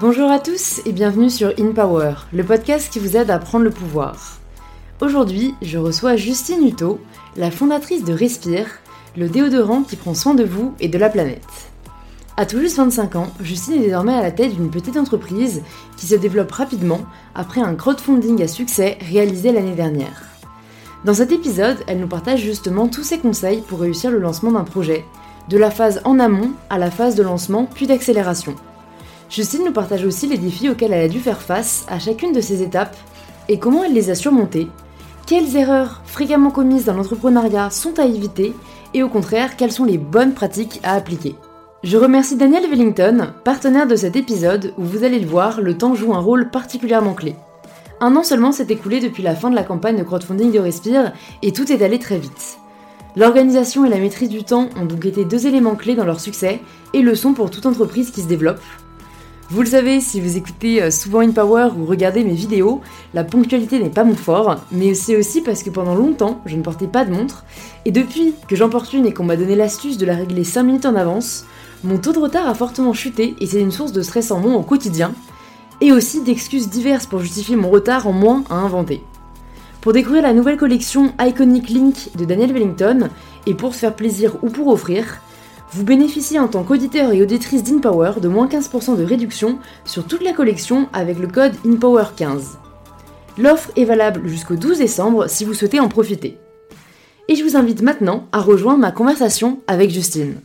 Bonjour à tous et bienvenue sur In Power, le podcast qui vous aide à prendre le pouvoir. Aujourd'hui, je reçois Justine Hutto, la fondatrice de Respire, le déodorant qui prend soin de vous et de la planète. À tout juste 25 ans, Justine est désormais à la tête d'une petite entreprise qui se développe rapidement après un crowdfunding à succès réalisé l'année dernière. Dans cet épisode, elle nous partage justement tous ses conseils pour réussir le lancement d'un projet, de la phase en amont à la phase de lancement puis d'accélération. Justine nous partage aussi les défis auxquels elle a dû faire face à chacune de ces étapes et comment elle les a surmontés, quelles erreurs fréquemment commises dans l'entrepreneuriat sont à éviter et au contraire quelles sont les bonnes pratiques à appliquer. Je remercie Daniel Wellington, partenaire de cet épisode où vous allez le voir, le temps joue un rôle particulièrement clé. Un an seulement s'est écoulé depuis la fin de la campagne de crowdfunding de Respire et tout est allé très vite. L'organisation et la maîtrise du temps ont donc été deux éléments clés dans leur succès et le sont pour toute entreprise qui se développe. Vous le savez, si vous écoutez euh, souvent In Power ou regardez mes vidéos, la ponctualité n'est pas mon fort, mais c'est aussi parce que pendant longtemps, je ne portais pas de montre, et depuis que j'en porte une et qu'on m'a donné l'astuce de la régler 5 minutes en avance, mon taux de retard a fortement chuté et c'est une source de stress en moins au quotidien, et aussi d'excuses diverses pour justifier mon retard en moins à inventer. Pour découvrir la nouvelle collection Iconic Link de Daniel Wellington, et pour se faire plaisir ou pour offrir, vous bénéficiez en tant qu'auditeur et auditrice d'InPower de moins 15% de réduction sur toute la collection avec le code InPower15. L'offre est valable jusqu'au 12 décembre si vous souhaitez en profiter. Et je vous invite maintenant à rejoindre ma conversation avec Justine.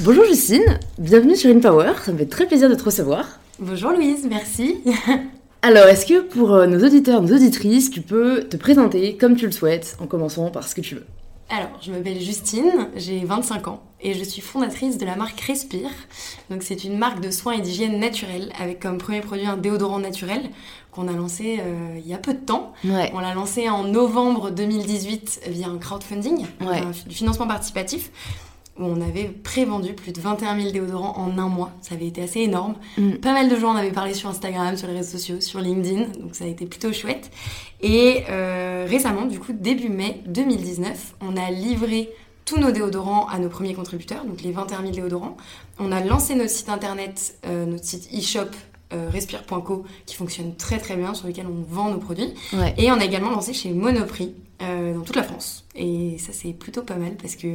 Bonjour Justine, bienvenue sur InPower, ça me fait très plaisir de te recevoir. Bonjour Louise, merci. Alors, est-ce que pour euh, nos auditeurs, nos auditrices, tu peux te présenter comme tu le souhaites, en commençant par ce que tu veux? Alors, je m'appelle Justine, j'ai 25 ans et je suis fondatrice de la marque Respire. Donc, c'est une marque de soins et d'hygiène naturelle avec comme premier produit un déodorant naturel qu'on a lancé euh, il y a peu de temps. On l'a lancé en novembre 2018 via un crowdfunding, du financement participatif où on avait prévendu plus de 21 000 déodorants en un mois. Ça avait été assez énorme. Mm. Pas mal de gens en avaient parlé sur Instagram, sur les réseaux sociaux, sur LinkedIn, donc ça a été plutôt chouette. Et euh, récemment, du coup, début mai 2019, on a livré tous nos déodorants à nos premiers contributeurs, donc les 21 000 déodorants. On a lancé notre site internet, euh, notre site e-shop euh, respire.co qui fonctionne très très bien, sur lequel on vend nos produits. Et on a également lancé chez Monoprix euh, dans toute la France. Et ça, c'est plutôt pas mal parce que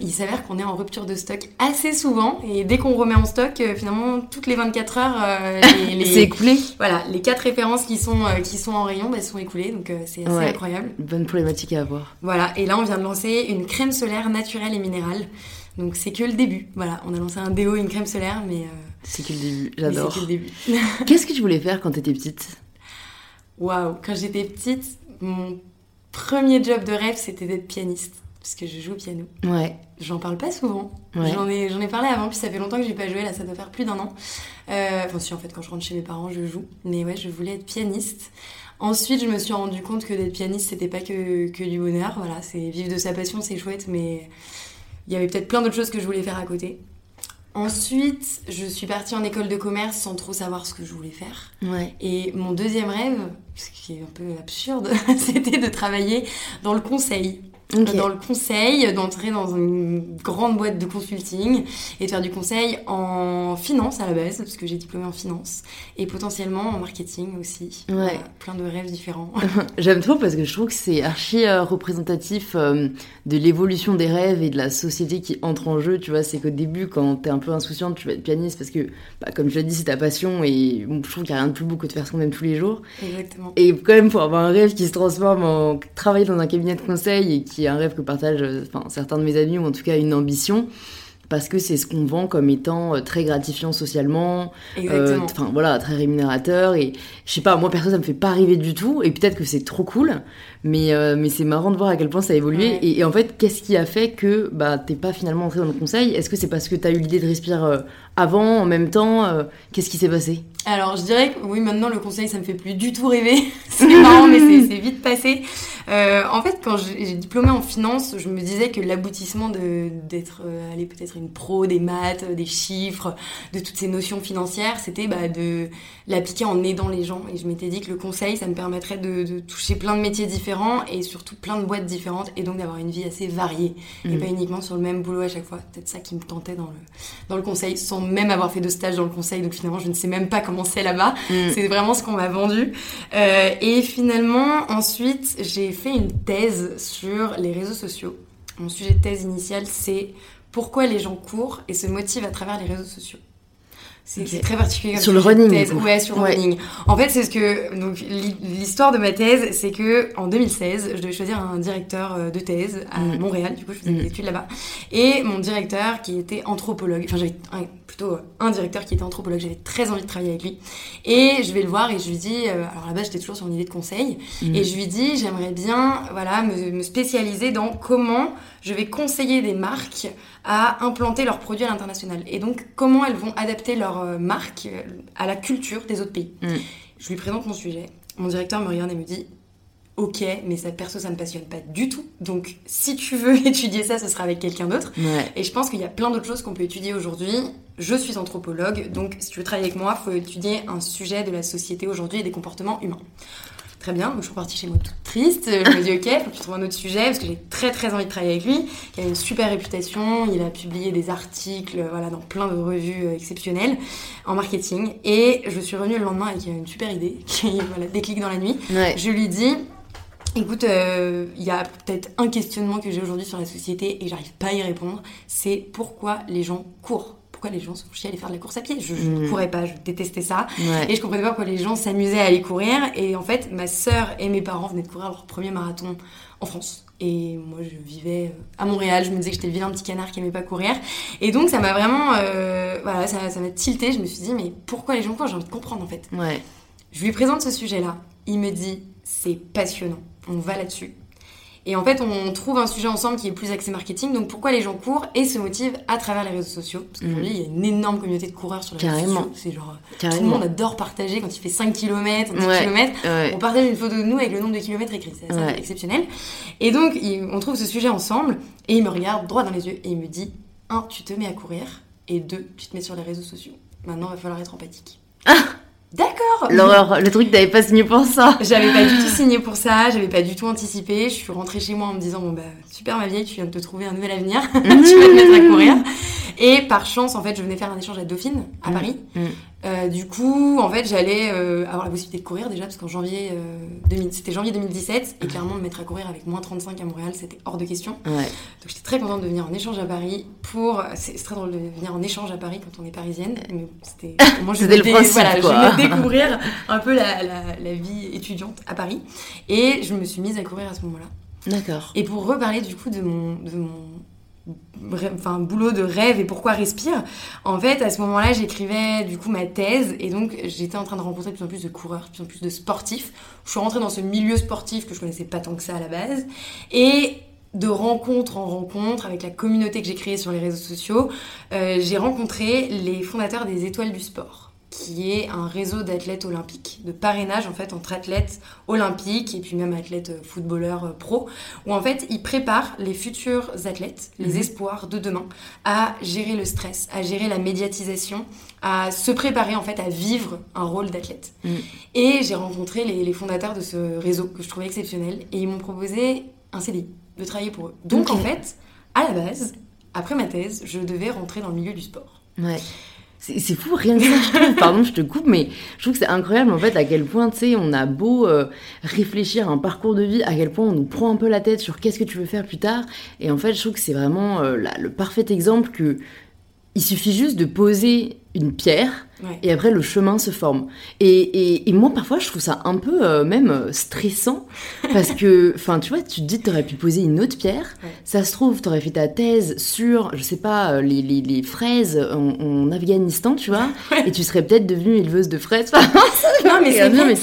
il s'avère qu'on est en rupture de stock assez souvent. Et dès qu'on remet en stock, euh, finalement, toutes les 24 heures, euh, les, c'est écoulé. Voilà, les quatre références qui sont, qui sont en rayon bah, sont écoulées. Donc, c'est assez incroyable. bonne problématique à avoir. Voilà, et là, on vient de lancer une crème solaire naturelle et minérale. Donc, c'est que le début. Voilà, on a lancé un déo et une crème solaire, mais. c'est que le début, j'adore. C'est que le début. Qu'est-ce que tu voulais faire quand t'étais petite? Waouh, quand j'étais petite, mon premier job de rêve, c'était d'être pianiste. Parce que je joue au piano. Ouais. J'en parle pas souvent. J'en ai, j'en ai parlé avant, puis ça fait longtemps que j'ai pas joué. Là, ça doit faire plus d'un an. Euh, enfin, si, en fait, quand je rentre chez mes parents, je joue. Mais ouais, je voulais être pianiste. Ensuite, je me suis rendu compte que d'être pianiste, c'était pas que, que du bonheur. Voilà, c'est vivre de sa passion, c'est chouette, mais il y avait peut-être plein d'autres choses que je voulais faire à côté. Ensuite, je suis partie en école de commerce sans trop savoir ce que je voulais faire. Ouais. Et mon deuxième rêve, ce qui est un peu absurde, c'était de travailler dans le conseil dans le conseil, d'entrer dans une grande boîte de consulting et de faire du conseil en finance à la base, parce que j'ai diplômé en finance, et potentiellement en marketing aussi. Ouais. plein de rêves différents. J'aime trop parce que je trouve que c'est archi euh, représentatif euh, de l'évolution des rêves et de la société qui entre en jeu. Tu vois, c'est qu'au début, quand t'es un peu insouciante, tu vas être pianiste parce que, bah, comme je l'ai dit, c'est ta passion et je trouve qu'il n'y a rien de plus beau que de faire ce qu'on aime tous les jours. Exactement. Et quand même, pour avoir un rêve qui se transforme en travailler dans un cabinet de conseil et qui un rêve que partagent enfin, certains de mes amis, ou en tout cas une ambition parce que c'est ce qu'on vend comme étant euh, très gratifiant socialement, euh, enfin voilà, très rémunérateur. Et je sais pas, moi perso ça me fait pas arriver du tout. Et peut-être que c'est trop cool, mais euh, mais c'est marrant de voir à quel point ça a évolué. Et, en fait, qu'est-ce qui a fait que bah t'es pas finalement entré dans le conseil? Est-ce que c'est parce que t'as eu l'idée de respirer avant, en même temps Qu'est-ce qui s'est passé? Alors je dirais que oui, maintenant le conseil ça me fait plus du tout rêver. c'est marrant, mais c'est vite passé. Euh, en fait, quand j'ai diplômé en finance, je me disais que l'aboutissement d'être euh, aller peut-être une pro des maths, des chiffres, de toutes ces notions financières, c'était bah, de l'appliquer en aidant les gens. Et je m'étais dit que le conseil, ça me permettrait de, de, toucher plein de métiers différents et surtout plein de boîtes différentes et donc d'avoir une vie assez variée et mm. pas uniquement sur le même boulot à chaque fois. Peut-être ça qui me tentait dans le, dans le conseil, sans même avoir fait de stage dans le conseil. Donc finalement, je ne sais même pas comment c'est là-bas. Mm. C'est vraiment ce qu'on m'a vendu. Euh, et finalement, ensuite, j'ai fait une thèse sur les réseaux sociaux. Mon sujet de thèse initial, c'est pourquoi les gens courent et se motivent à travers les réseaux sociaux. C'est très particulier. sur le running. Thèse. Ouais, sur le running. En fait, c'est ce que donc l'histoire de ma thèse, c'est que en 2016, je devais choisir un directeur euh, de thèse à mm. Montréal. Du coup, je faisais des mm. études là-bas. Et mon directeur, qui était anthropologue, enfin j'avais plutôt un directeur qui était anthropologue, j'avais très envie de travailler avec lui. Et je vais le voir et je lui dis, euh, alors là-bas, j'étais toujours sur une idée de conseil, mm. et je lui dis, j'aimerais bien, voilà, me, me spécialiser dans comment je vais conseiller des marques à implanter leurs produits à l'international. Et donc, comment elles vont adapter leur euh, marque euh, à la culture des autres pays. Mm. Je lui présente mon sujet. Mon directeur me regarde et me dit Ok, mais ça, perso, ça ne me passionne pas du tout. Donc, si tu veux étudier ça, ce sera avec quelqu'un d'autre. Et je pense qu'il y a plein d'autres choses qu'on peut étudier aujourd'hui. Je suis anthropologue, donc si tu veux travailler avec moi, il faut étudier un sujet de la société aujourd'hui et des comportements humains. Très bien, donc je suis repartie chez moi toute triste. Je me dis, ok, faut que tu trouves un autre sujet, parce que j'ai très très envie de travailler avec lui. Il a une super réputation, il a publié des articles voilà, dans plein de revues euh, exceptionnelles en marketing. Et je suis revenue le lendemain avec une super idée, qui voilà, déclic dans la nuit. Je lui dis, Écoute, euh, il y a peut-être un questionnement que j'ai aujourd'hui sur la société et j'arrive pas à y répondre. C'est pourquoi les gens courent? Pourquoi les gens se font aller faire de la course à pied? Je, ne mm. courais pas, je détestais ça. Et je comprenais pas pourquoi les gens s'amusaient à aller courir. Et en fait, ma sœur et mes parents venaient de courir leur premier marathon en France. Et moi, je vivais euh, à Montréal. Je me disais que j'étais le vilain petit canard qui aimait pas courir. Et donc, ça m'a vraiment. Euh, voilà, ça m'a tilté. Je me suis dit, mais pourquoi les gens courent? J'ai envie de comprendre en fait. Ouais. Je lui présente ce sujet-là. Il me dit, c'est passionnant. On va là-dessus. Et en fait, on trouve un sujet ensemble qui est plus axé marketing. Donc, pourquoi les gens courent et se motivent à travers les réseaux sociaux? Parce qu'aujourd'hui, mm. il y a une énorme communauté de coureurs sur les réseaux sociaux. C'est genre, tout le monde adore partager quand il fait 5 km, 10 km. On partage une photo de nous avec le nombre de kilomètres écrits. C'est exceptionnel. Et donc, on trouve ce sujet ensemble et il me regarde droit dans les yeux et il me dit un, tu te mets à courir et deux, tu te mets sur les réseaux sociaux. Maintenant, il va falloir être empathique. D'accord. L'horreur, le truc, t'avais pas signé pour ça. J'avais pas du tout signé pour ça, j'avais pas du tout anticipé. Je suis rentrée chez moi en me disant bon bah super ma vieille, tu viens de te trouver un nouvel avenir, tu vas te mettre à courir. Et par chance, en fait, je venais faire un échange à Dauphine, à mm. Paris. Mm. Euh, du coup, en fait, j'allais euh, avoir la possibilité de courir déjà, parce qu'en janvier, euh, c'était janvier 2017, et clairement, me mettre à courir avec moins 35 à Montréal, c'était hors de question. Ouais. Donc j'étais très contente de venir en échange à Paris pour. C'est très drôle de venir en échange à Paris quand on est parisienne, mais c'était. Moi, je le principe, voilà, je voulais découvrir un peu la, la, la vie étudiante à Paris, et je me suis mise à courir à ce moment-là. D'accord. Et pour reparler du coup de mon, de mon enfin boulot de rêve et pourquoi respire. En fait à ce moment-là j'écrivais du coup ma thèse et donc j'étais en train de rencontrer de plus en plus de coureurs de plus en plus de sportifs. Je suis rentrée dans ce milieu sportif que je connaissais pas tant que ça à la base et de rencontre en rencontre avec la communauté que j'ai créée sur les réseaux sociaux euh, j'ai rencontré les fondateurs des étoiles du sport qui est un réseau d'athlètes olympiques, de parrainage en fait entre athlètes olympiques et puis même athlètes euh, footballeurs euh, pro, où en fait ils préparent les futurs athlètes, les mhm. espoirs de demain, à gérer le stress, à gérer la médiatisation, à se préparer en fait à vivre un rôle d'athlète. Mhm. Et j'ai rencontré les, fondateurs de ce réseau que je trouvais exceptionnel et ils m'ont proposé un CDI, de travailler pour eux. Donc en fait, à la base, après ma thèse, je devais rentrer dans le milieu du sport. Ouais. C'est fou, rien que ça. Pardon, je te coupe, mais je trouve que c'est incroyable en fait à quel point, tu sais, on a beau euh, réfléchir à un parcours de vie, à quel point on nous prend un peu la tête sur qu'est-ce que tu veux faire plus tard. Et en fait, je trouve que c'est vraiment euh, le parfait exemple que il suffit juste de poser une pierre et après le chemin se forme. Et, et, moi parfois je trouve ça un peu euh, même euh, stressant parce que, enfin tu vois, tu te dis que tu aurais pu poser une autre pierre, ça se trouve tu aurais fait ta thèse sur, je sais pas, euh, les, les, les fraises en, Afghanistan, tu vois, et tu serais peut-être devenue éleveuse de fraises. non mais c'est vrai,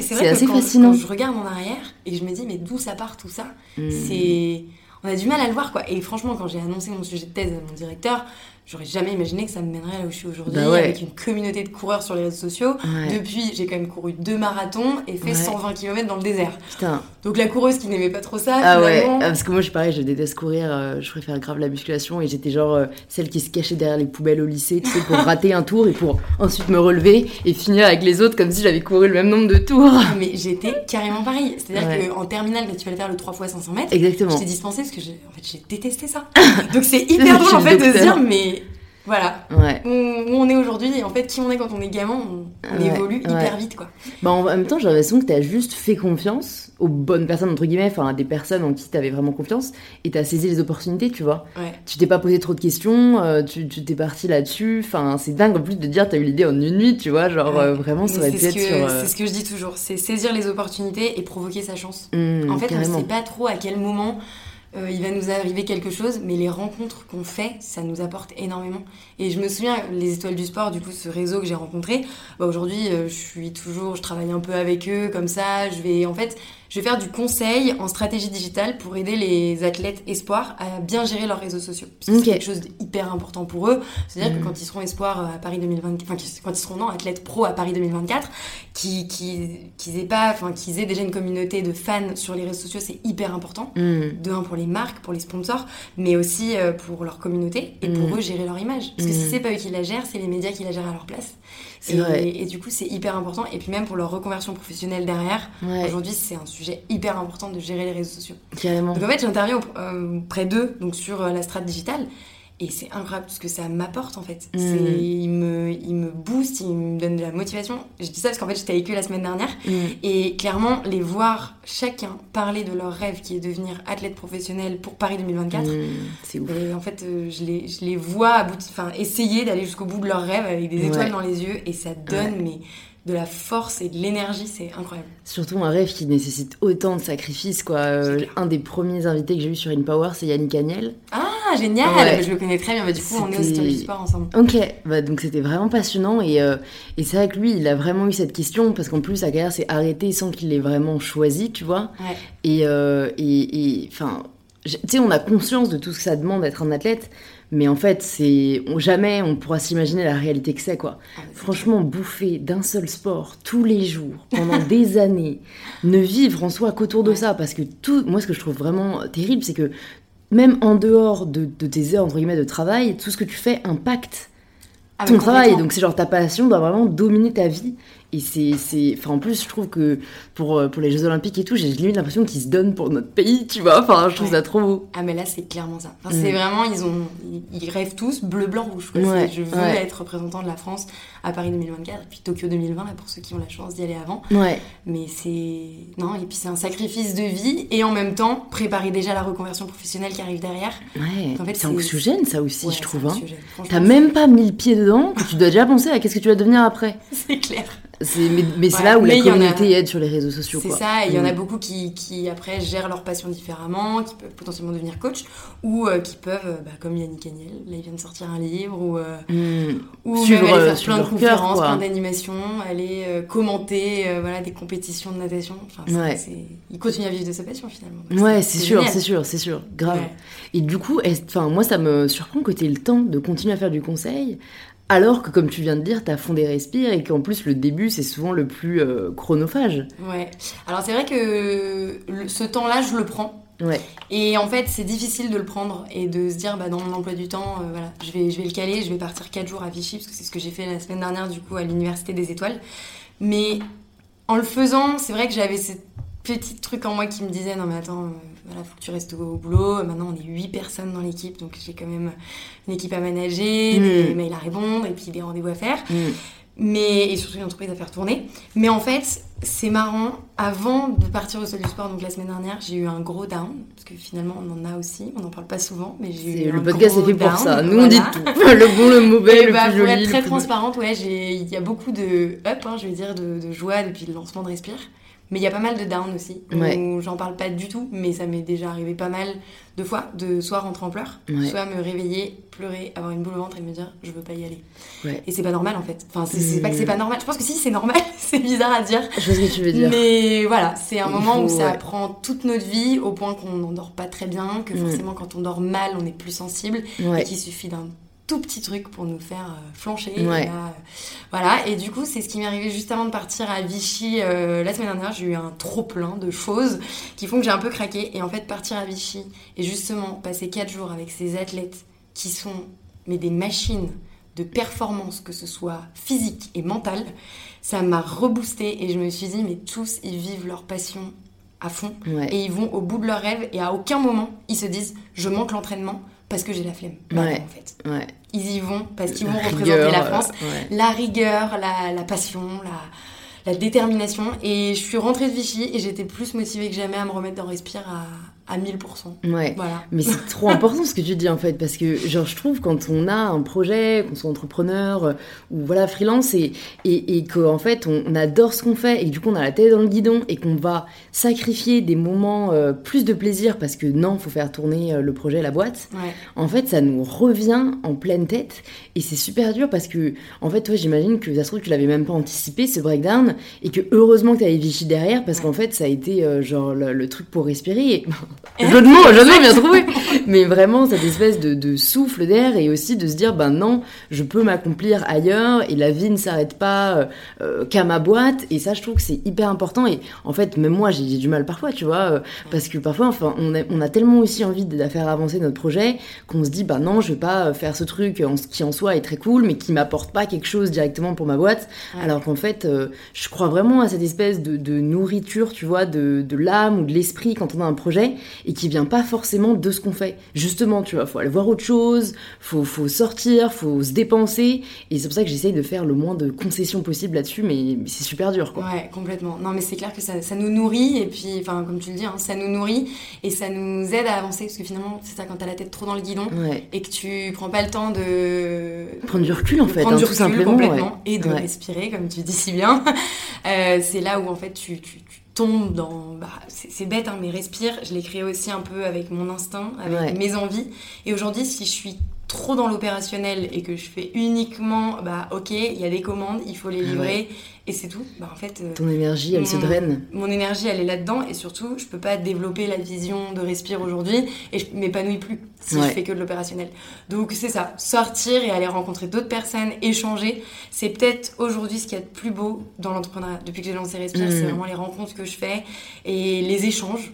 c'est assez fascinant. Quand je regarde en arrière et je me dis mais d'où ça part tout ça, hmm. c'est on a du mal à le voir quoi. Et franchement, quand j'ai annoncé mon sujet de thèse à mon directeur, j'aurais jamais imaginé que ça me mènerait là où je suis aujourd'hui, Bah ouais. avec une communauté de coureurs sur les réseaux sociaux. Ouais. Depuis, j'ai quand même couru deux marathons et fait Ouais. 120 km dans le désert. Putain. Donc la coureuse qui n'aimait pas trop ça, Ah ouais, finalement, ah, parce que moi je suis pareil, je déteste courir, euh, je préfère grave la musculation et j'étais genre euh, celle qui se cachait derrière les poubelles au lycée, tu sais, pour rater un tour et pour ensuite me relever et finir avec les autres comme si j'avais couru le même nombre de tours. mais j'étais carrément pareil. C'est-à-dire qu'en terminale, quand tu fallait faire le 3 x 500 mètres, Exactement. j'étais dispensée parce que j'ai en fait, détesté ça. Donc c'est hyper drôle en fait de se dire, mais voilà, Ouais. où, on est aujourd'hui et en fait qui on est quand on est gamin, on, on Ouais, évolue hyper vite quoi. Bah, en même temps, j'ai l'impression que t'as juste fait confiance aux bonnes personnes, entre guillemets, enfin à des personnes en qui t'avais vraiment confiance et t'as saisi les opportunités, tu vois. Tu t'es pas posé trop de questions, euh, tu t'es parti là-dessus, enfin c'est dingue en plus de dire t'as eu l'idée en une nuit, tu vois, genre euh, vraiment ça aurait pu être sur. euh, c'est ce que je dis toujours, c'est saisir les opportunités et provoquer sa chance. hmm, En fait, on carrément. ne sait pas trop à quel moment euh, il va nous arriver quelque chose, mais les rencontres qu'on fait, ça nous apporte énormément. Et je me souviens, les étoiles du sport, du coup, ce réseau que j'ai rencontré, bah, aujourd'hui, euh, je suis toujours, je travaille un peu avec eux, comme ça, je vais, en fait, je vais faire du conseil en stratégie digitale pour aider les athlètes espoirs à bien gérer leurs réseaux sociaux. Parce que Ok. c'est quelque chose d'hyper important pour eux. C'est-à-dire que quand ils seront espoirs à Paris 2024, enfin, quand ils seront non, athlètes pro à Paris 2024, qui, qui, qu'ils aient pas, enfin, qu'ils aient déjà une communauté de fans sur les réseaux sociaux, c'est hyper important. Hmm. De un pour les marques, pour les sponsors, mais aussi euh, pour leur communauté et pour Mm. eux gérer leur image. Parce que Mm. si c'est pas eux qui la gèrent, c'est les médias qui la gèrent à leur place. Et, vrai. et du coup, c'est hyper important. Et puis même pour leur reconversion professionnelle derrière, Ouais, aujourd'hui, c'est un sujet hyper important de gérer les réseaux sociaux. carrément. Donc en fait, j'interviens au- euh, près d'eux, donc sur euh, la strate digitale. Et c'est incroyable tout ce que ça m'apporte en fait. Mm. C'est- Il, me, il me booste, il me donne de la motivation. Je dis ça parce qu'en fait j'étais avec eux la semaine dernière Hmm. et clairement les voir chacun parler de leur rêve qui est devenir athlète professionnel pour Paris 2024. Hmm, C'est ouf. Et en fait, euh, je, les, je les vois essayer d'aller jusqu'au bout de leur rêve avec des étoiles Ouais. dans les yeux et ça donne mais, de la force et de l'énergie, c'est incroyable. Surtout un rêve qui nécessite autant de sacrifices, quoi. Euh, un des premiers invités que j'ai eu sur InPower, c'est Yannick Agnel. Ah, génial Ouais. Je le connais très bien, du coup on est au Story Sport ensemble. Ok, bah donc c'était vraiment passionnant et, euh, et c'est vrai que lui, il a vraiment eu cette question parce qu'en plus sa carrière s'est arrêtée sans qu'il l'ait vraiment choisi, tu vois. Ouais. Et euh, et et, enfin, tu sais, on a conscience de tout ce que ça demande d'être un athlète, mais en fait, c'est jamais on pourra s'imaginer la réalité que c'est, quoi. Ah, Franchement, bouffer d'un seul sport tous les jours pendant des années, ne vivre en soi qu'autour de Ouais. ça, parce que tout, moi, ce que je trouve vraiment terrible, c'est que même en dehors de, de tes heures entre guillemets de travail, tout ce que tu fais impacte Ah, ton travail. Donc c'est genre ta passion doit vraiment dominer ta vie. Et c'est, c'est, enfin en plus je trouve que pour euh, pour les Jeux Olympiques et tout, j'ai limite l'impression qu'ils se donnent pour notre pays, tu vois. Enfin je trouve Ouais. ça trop beau. Ah mais là c'est clairement ça. Enfin, Mm. C'est vraiment ils ont ils, rêvent tous bleu blanc rouge. Ouais, C'est, je veux ouais. être représentant de la France à Paris 2024 et puis Tokyo 2020 là pour ceux qui ont la chance d'y aller avant. Ouais. Mais c'est non et puis c'est un sacrifice de vie et en même temps préparer déjà la reconversion professionnelle qui arrive derrière. Ouais. En fait, c'est c'est- anxiogène ça aussi, je c'est trouve. Hein. T'as même pas mis le pied dedans que tu dois déjà penser à qu'est-ce que tu vas devenir après. c'est clair. Mais mais c'est là où mais la en a- communauté aide sur les réseaux sociaux. C'est ça, et il y en a Mm. beaucoup qui, qui après gèrent leur passion différemment, qui peuvent potentiellement devenir coach, ou euh, qui peuvent, euh, bah, comme Yannick Agnel, là il vient de sortir un livre, ou, euh, Mm. ou Suivre, même aller euh, faire plein de cœur, conférences, plein d'animations, aller euh, commenter voilà, des compétitions de natation. Enfin, Ouais. Il continue à vivre de sa passion finalement. Donc Ouais, c'est sûr, c'est sûr, c'est sûr, grave. Ouais. Et du coup, moi, ça me surprend que tu aies le temps de continuer à faire du conseil, alors que, comme tu viens de dire, tu as fondé Respire et qu'en plus, le début, c'est souvent le plus euh, chronophage. Ouais. Alors c'est vrai que le- ce temps-là, je le prends. Ouais. Et en fait, c'est difficile de le prendre et de se dire, bah, dans mon emploi du temps, euh, voilà, je vais, je vais le caler, je vais partir 4 jours à Vichy, parce que c'est ce que j'ai fait la semaine dernière, du coup, à l'Université des Étoiles. Mais en le faisant, c'est vrai que j'avais ce petit truc en moi qui me disait, non, mais attends, euh, voilà, faut que tu restes au, au boulot. Maintenant, on est 8 personnes dans l'équipe, donc j'ai quand même une équipe à manager, Mm. des mails à répondre, et puis des rendez-vous à faire Mm. mais et surtout une entreprise à faire tourner. Mais en fait, c'est marrant. Avant de partir au sol du sport, donc la semaine dernière, j'ai eu un gros down parce que finalement on en a aussi. On n'en parle pas souvent, mais j'ai eu Le un podcast est gros fait pour ça. Nous, on dit tout. le bon, le mauvais, Et le bah, plus pour joli. être très transparente, ouais, il y a beaucoup de up, hein, je vais dire, de, de joie depuis le lancement de Respire. Mais il y a pas mal de down aussi, Ouais. où j'en parle pas du tout, mais ça m'est déjà arrivé pas mal de fois, de soit rentrer en pleurs, Ouais. soit me réveiller, pleurer, avoir une boule au ventre et me dire je veux pas y aller. Ouais. Et c'est pas normal en fait. Enfin, c'est c'est pas que c'est pas normal. Je pense que si, c'est normal. c'est bizarre à dire. Je vois ce que tu veux dire. Mais voilà, c'est un moment où ça prend toute notre vie au point qu'on n'endort pas très bien, que Mm. forcément quand on dort mal, on est plus sensible, et qu'il suffit d'un tout petit truc pour nous faire euh, flancher. Et là, voilà, et du coup, c'est ce qui m'est arrivé juste avant de partir à Vichy la semaine dernière. J'ai eu un trop plein de choses qui font que j'ai un peu craqué. Et en fait, partir à Vichy et justement passer 4 jours avec ces athlètes qui sont mais des machines de performance, que ce soit physique et mentale, ça m'a reboosté et je me suis dit, mais tous, ils vivent leur passion à fond et ils vont au bout de leur rêve et à aucun moment, ils se disent, je manque l'entraînement parce que j'ai la flemme. en fait. Ils y vont parce qu'ils vont représenter la France. La rigueur, la, la passion, la, la, détermination. Et je suis rentrée de Vichy et j'étais plus motivée que jamais à me remettre dans Respire à, à 1000%. Ouais. Voilà. Mais c'est trop important ce que tu dis en fait, parce que genre je trouve quand on a un projet, qu'on soit entrepreneur euh, ou voilà freelance et, et, et qu'en fait on, adore ce qu'on fait et que du coup on a la tête dans le guidon et qu'on va sacrifier des moments euh, plus de plaisir parce que non, faut faire tourner euh, le projet, la boîte. Ouais. En fait, ça nous revient en pleine tête et c'est super dur parce que en fait toi j'imagine que ça se trouve tu l'avais même pas anticipé ce breakdown et que heureusement que tu avais Vichy derrière parce qu'en fait ça a été genre le, le, truc pour respirer. Et... Jeu de mots, jeu de mots bien trouvé. Mais vraiment, cette espèce de, souffle d'air et aussi de se dire, ben non, je peux m'accomplir ailleurs et la vie ne s'arrête pas euh, euh, qu'à ma boîte. Et ça, je trouve que c'est hyper important. Et en fait, même moi, j'ai du mal parfois, tu vois, euh, parce que parfois, enfin, on a, on a tellement aussi envie de faire avancer notre projet qu'on se dit, ben non, je vais pas faire ce truc qui en soi est très cool, mais qui m'apporte pas quelque chose directement pour ma boîte. Alors qu'en fait, je crois vraiment à cette espèce de, nourriture, tu vois, de, de l'âme ou de l'esprit quand on a un projet et qui vient pas forcément de ce qu'on fait. Justement, tu vois, faut aller voir autre chose, faut, faut sortir, faut se dépenser. Et c'est pour ça que j'essaye de faire le moins de concessions possible là-dessus, mais, c'est super dur, quoi. Ouais, complètement. Non, mais c'est clair que ça, ça, nous nourrit, et puis, enfin, comme tu le dis, hein, ça nous nourrit, et ça nous aide à avancer, parce que finalement, c'est ça, quand t'as la tête trop dans le guidon, et que tu prends pas le temps de... Prendre du recul, en fait, hein, tout simplement. Complètement, et de respirer, comme tu dis si bien. euh, c'est là où, en fait, tu, tu tombe dans. Bah, c'est bête, hein, mais respire. Je l'ai créé aussi un peu avec mon instinct, avec mes envies. Et aujourd'hui, si je suis trop dans l'opérationnel et que je fais uniquement, bah ok, il y a des commandes, il faut les ah livrer et c'est tout. Bah en fait. Euh, Ton énergie, elle se draine. Mon énergie, elle est là-dedans et surtout, je peux pas développer la vision de Respire aujourd'hui et je m'épanouis plus si je fais que de l'opérationnel. Donc c'est ça, sortir et aller rencontrer d'autres personnes, échanger, c'est peut-être aujourd'hui ce qu'il y a de plus beau dans l'entrepreneuriat. Depuis que j'ai lancé Respire, c'est mmh. vraiment les rencontres que je fais et les échanges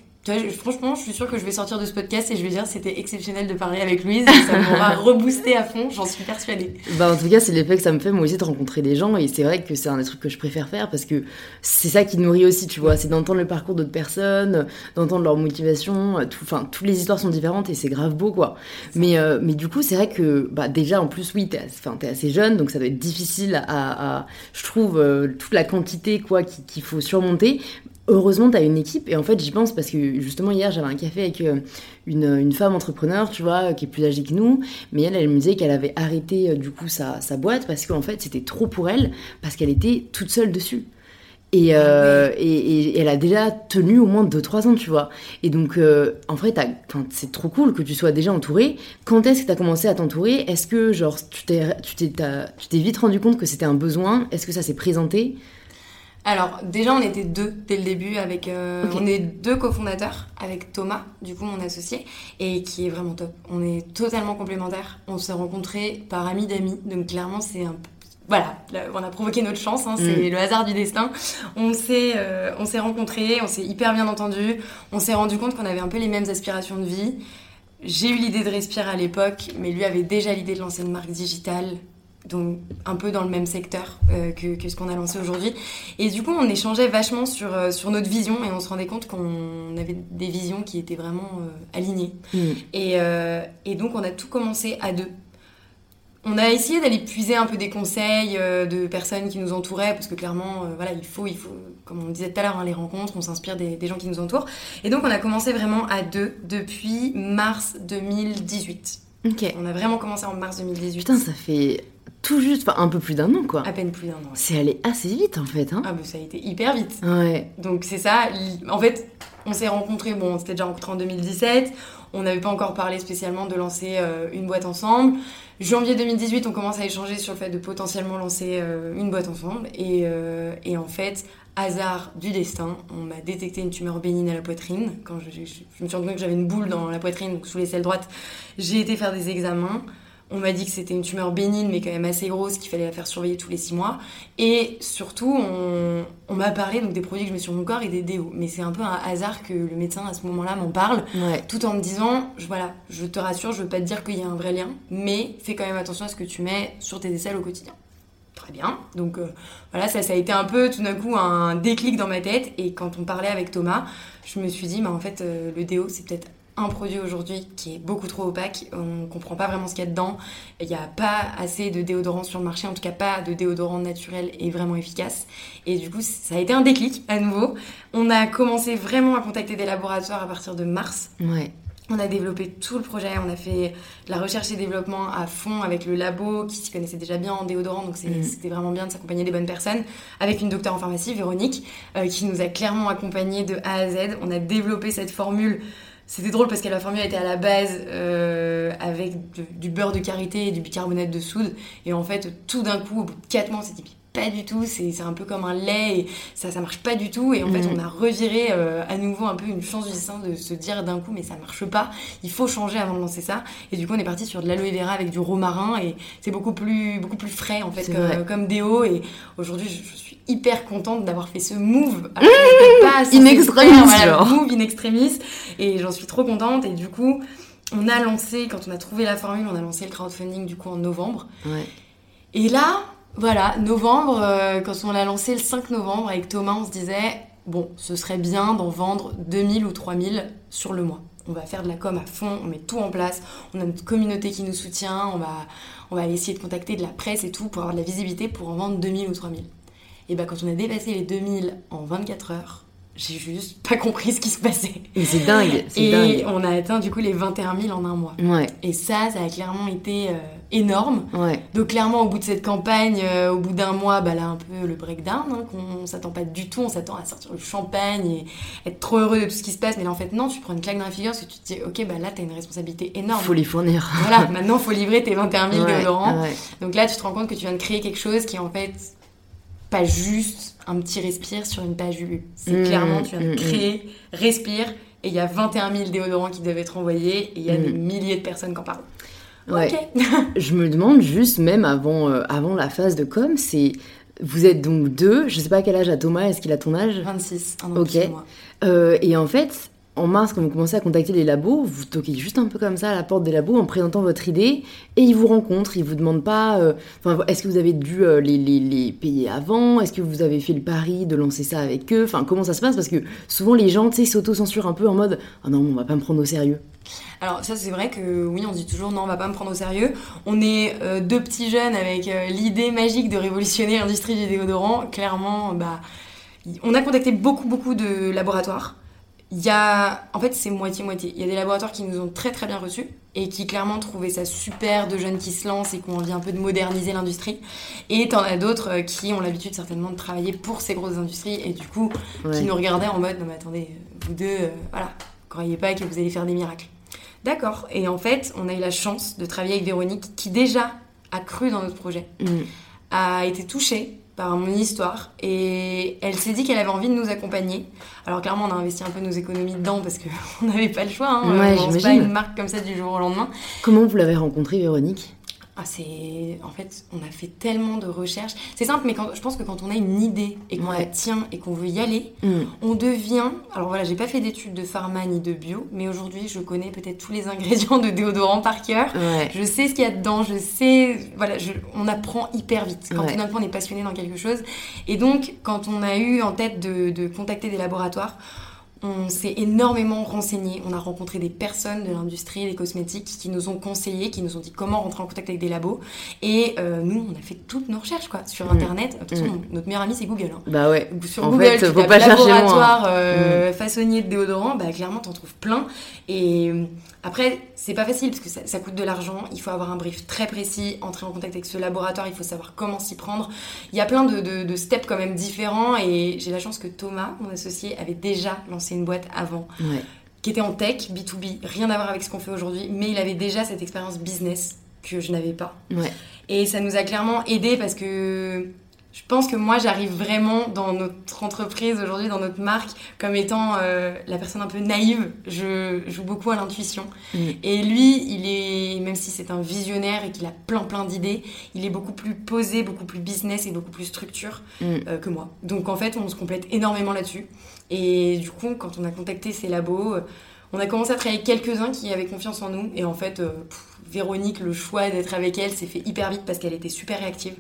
franchement, je suis sûre que je vais sortir de ce podcast et je vais dire c'était exceptionnel de parler avec Louise et ça m'aura reboosté à fond, j'en suis persuadée. Bah, en tout cas, c'est l'effet que ça me fait moi aussi de rencontrer des gens et c'est vrai que c'est un des trucs que je préfère faire parce que c'est ça qui nourrit aussi, tu vois, c'est d'entendre le parcours d'autres personnes, d'entendre leur motivation, enfin, toutes les histoires sont différentes et c'est grave beau quoi. Mais, euh, mais du coup, c'est vrai que bah, déjà en plus, oui, t'es es assez jeune donc ça doit être difficile à, je trouve, euh, toute la quantité quoi qu'il faut surmonter heureusement, tu as une équipe. Et en fait, j'y pense parce que justement, hier, j'avais un café avec euh, une, une, femme entrepreneur, tu vois, qui est plus âgée que nous. Mais elle, elle me disait qu'elle avait arrêté euh, du coup sa, sa boîte parce qu'en fait, c'était trop pour elle, parce qu'elle était toute seule dessus. Et, euh, et, et, elle a déjà tenu au moins 2-3 ans, tu vois. Et donc, en fait, c'est trop cool que tu sois déjà entourée. Quand est-ce que tu as commencé à t'entourer? Est-ce que, genre, tu t'es vite rendu compte que c'était un besoin? Est-ce que ça s'est présenté? Alors déjà on était deux dès le début avec euh, on est deux cofondateurs avec Thomas du coup mon associé et qui est vraiment top. On est totalement complémentaires. On s'est rencontrés par amis d'amis donc clairement c'est un voilà, on a provoqué notre chance, hein, c'est mm. le hasard du destin. On s'est, euh, on s'est rencontrés, on s'est hyper bien entendus, on s'est rendu compte qu'on avait un peu les mêmes aspirations de vie. J'ai eu l'idée de respirer à l'époque, mais lui avait déjà l'idée de lancer une marque digitale donc un peu dans le même secteur euh, que, ce qu'on a lancé aujourd'hui. Et du coup, on échangeait vachement sur, euh, sur notre vision et on se rendait compte qu'on avait des visions qui étaient vraiment euh, alignées. Mm. Et, et, donc, on a tout commencé à deux. On a essayé d'aller puiser un peu des conseils de personnes qui nous entouraient, parce que clairement, voilà, il faut, il faut, comme on disait tout à l'heure, hein, les rencontres, on s'inspire des, des gens qui nous entourent. Et donc, on a commencé vraiment à deux depuis mars 2018. Ok. On a vraiment commencé en mars 2018. Putain, ça fait tout juste, enfin un peu plus d'un an quoi. À peine plus d'un an. C'est allé assez vite en fait. Hein. Ah mais ça a été hyper vite. Ouais. Donc c'est ça. En fait, on s'est rencontrés, bon, on s'était déjà rencontrés en 2017. On n'avait pas encore parlé spécialement de lancer euh, une boîte ensemble. Janvier 2018, on commence à échanger sur le fait de potentiellement lancer euh, une boîte ensemble. Et, euh, et, en fait, hasard du destin, on m'a détecté une tumeur bénigne à la poitrine. Quand je, je, me suis rendu compte que j'avais une boule dans la poitrine, donc sous les selles droites, j'ai été faire des examens On m'a dit que c'était une tumeur bénigne, mais quand même assez grosse, qu'il fallait la faire surveiller tous les six mois. Et surtout, on, m'a parlé donc des produits que je mets sur mon corps et des déos. Mais c'est un peu un hasard que le médecin à ce moment-là m'en parle, tout en me disant, je, voilà, je te rassure, je veux pas te dire qu'il y a un vrai lien, mais fais quand même attention à ce que tu mets sur tes aisselles au quotidien. Très bien. Donc euh, voilà, ça, ça a été un peu tout d'un coup un déclic dans ma tête. Et quand on parlait avec Thomas, je me suis dit, bah, en fait, euh, le déo, c'est peut-être un produit aujourd'hui qui est beaucoup trop opaque, on comprend pas vraiment ce qu'il y a dedans, il n'y a pas assez de déodorant sur le marché, en tout cas pas de déodorant naturel et vraiment efficace. Et du coup, ça a été un déclic à nouveau. On a commencé vraiment à contacter des laboratoires à partir de mars. Ouais. On a développé tout le projet, on a fait de la recherche et développement à fond avec le labo qui s'y connaissait déjà bien en déodorant, donc mm. c'était vraiment bien de s'accompagner des bonnes personnes, avec une docteure en pharmacie, Véronique, euh, qui nous a clairement accompagnés de A à Z. On a développé cette formule c'était drôle parce que la formule était à la base euh, avec du beurre de karité et du bicarbonate de soude. Et en fait, tout d'un coup, au bout de 4 mois, on s'est dit pas du tout, c'est un peu comme un lait et ça, ça marche pas du tout. Et en fait, mm. on a reviré euh, à nouveau un peu une chance du dessin de se dire d'un coup, mais ça marche pas, il faut changer avant de lancer ça. Et du coup, on est parti sur de l'aloe vera avec du romarin et c'est beaucoup plus, beaucoup plus frais en fait, comme, comme, déo. Et aujourd'hui, je, suis hyper contente d'avoir fait ce move. Mmh, in extremis, voilà, Move in extremis. Et j'en suis trop contente. Et du coup, on a lancé, quand on a trouvé la formule, on a lancé le crowdfunding du coup en novembre. Et là, voilà, novembre, euh, quand on l'a lancé le 5 novembre avec Thomas, on se disait, bon, ce serait bien d'en vendre 2000 ou 3000 sur le mois. On va faire de la com à fond, on met tout en place, on a notre communauté qui nous soutient, on va, on va essayer de contacter de la presse et tout pour avoir de la visibilité pour en vendre 2000 ou 3000. Et bah, quand on a dépassé les 2000 en 24 heures, j'ai juste pas compris ce qui se passait. Et c'est dingue, Et on a atteint du coup les 21 000 en un mois. Ouais. Et ça, ça a clairement été euh, énorme. Ouais. Donc clairement, au bout de cette campagne, euh, au bout d'un mois, bah là un peu le breakdown, hein, qu'on s'attend pas du tout, on s'attend à sortir le champagne et être trop heureux de tout ce qui se passe. Mais là en fait, non, tu prends une claque dans la figure parce que tu te dis, ok, bah là t'as une responsabilité énorme. Faut les fournir. voilà, maintenant faut livrer tes 21 000 ouais, déodorants. Donc là, tu te rends compte que tu viens de créer quelque chose qui en fait pas juste un petit respire sur une page web. C'est mmh, clairement, tu viens de mmh, créer, respire, et il y a 21 000 déodorants qui doivent être envoyés, et il y a des mmh. milliers de personnes qui en parlent. Ouais. je me demande juste, même avant, euh, avant la phase de com, c'est. Vous êtes donc deux, je sais pas quel âge a Thomas, est-ce qu'il a ton âge? 26, un an Ok. Euh, et en fait, en mars, quand vous commencez à contacter les labos, vous toquez juste un peu comme ça à la porte des labos en présentant votre idée et ils vous rencontrent. Ils vous demandent pas, euh, est-ce que vous avez dû euh, les, les, payer avant? Est-ce que vous avez fait le pari de lancer ça avec eux? Enfin, comment ça se passe? Parce que souvent les gens, s'auto-censurent un peu en mode, ah non, on va pas me prendre au sérieux. Alors ça c'est vrai que oui on dit toujours non on va pas me prendre au sérieux. On est euh, deux petits jeunes avec l'idée magique de révolutionner l'industrie du déodorant. Clairement bah on a contacté beaucoup beaucoup de laboratoires il y a, en fait, c'est moitié-moitié. Il y a des laboratoires qui nous ont très très bien reçus et qui clairement trouvaient ça super de jeunes qui se lancent et qui ont envie un peu de moderniser l'industrie. Et t'en as d'autres euh, qui ont l'habitude certainement de travailler pour ces grosses industries et du coup qui nous regardaient en mode non mais attendez, vous deux, euh, voilà, croyez pas que vous allez faire des miracles. D'accord. Et en fait, on a eu la chance de travailler avec Véronique qui déjà a cru dans notre projet, mm. a été touchée par mon histoire et elle s'est dit qu'elle avait envie de nous accompagner. Alors clairement on a investi un peu nos économies dedans parce qu'on n'avait pas le choix, hein. ouais, on pas une marque comme ça du jour au lendemain. Comment vous l'avez rencontrée Véronique? Ah, c'est en fait on a fait tellement de recherches. C'est simple mais quand, je pense que quand on a une idée et qu'on la tient et qu'on veut y aller mm. on devient alors voilà j'ai pas fait d'études de pharma ni de bio mais aujourd'hui je connais peut-être tous les ingrédients de déodorant par cœur. Je sais ce qu'il y a dedans je sais voilà je, on apprend hyper vite quand tout d'un coup on est passionné dans quelque chose. Et donc quand on a eu en tête de, de contacter des laboratoires on s'est énormément renseigné, on a rencontré des personnes de l'industrie des cosmétiques qui nous ont conseillé, qui nous ont dit comment rentrer en contact avec des labos. Et euh, nous, on a fait toutes nos recherches quoi, sur mm. Internet. De toute façon, mm. notre meilleur ami, c'est Google. Hein. Bah ouais. Sur Google, fait, tu faut pas laboratoire euh, mm. façonnier de déodorant, bah clairement, t'en trouves plein. Et après, c'est pas facile parce que ça, coûte de l'argent. Il faut avoir un brief très précis, entrer en contact avec ce laboratoire, il faut savoir comment s'y prendre. Il y a plein de, steps quand même différents et j'ai la chance que Thomas, mon associé, avait déjà lancé une boîte avant. Qui était en tech, B2B, rien à voir avec ce qu'on fait aujourd'hui, mais il avait déjà cette expérience business que je n'avais pas. Et ça nous a clairement aidé parce que je pense que moi, j'arrive vraiment dans notre entreprise aujourd'hui, dans notre marque, comme étant euh, la personne un peu naïve. Je joue beaucoup à l'intuition. Et lui, il est, même si c'est un visionnaire et qu'il a plein plein d'idées, il est beaucoup plus posé, beaucoup plus business et beaucoup plus structure mm. euh, que moi. Donc en fait, on se complète énormément là-dessus. Et du coup, quand on a contacté ces labos, euh, on a commencé à travailler avec quelques-uns qui avaient confiance en nous. Et en fait, Véronique, le choix d'être avec elle s'est fait hyper vite parce qu'elle était super réactive.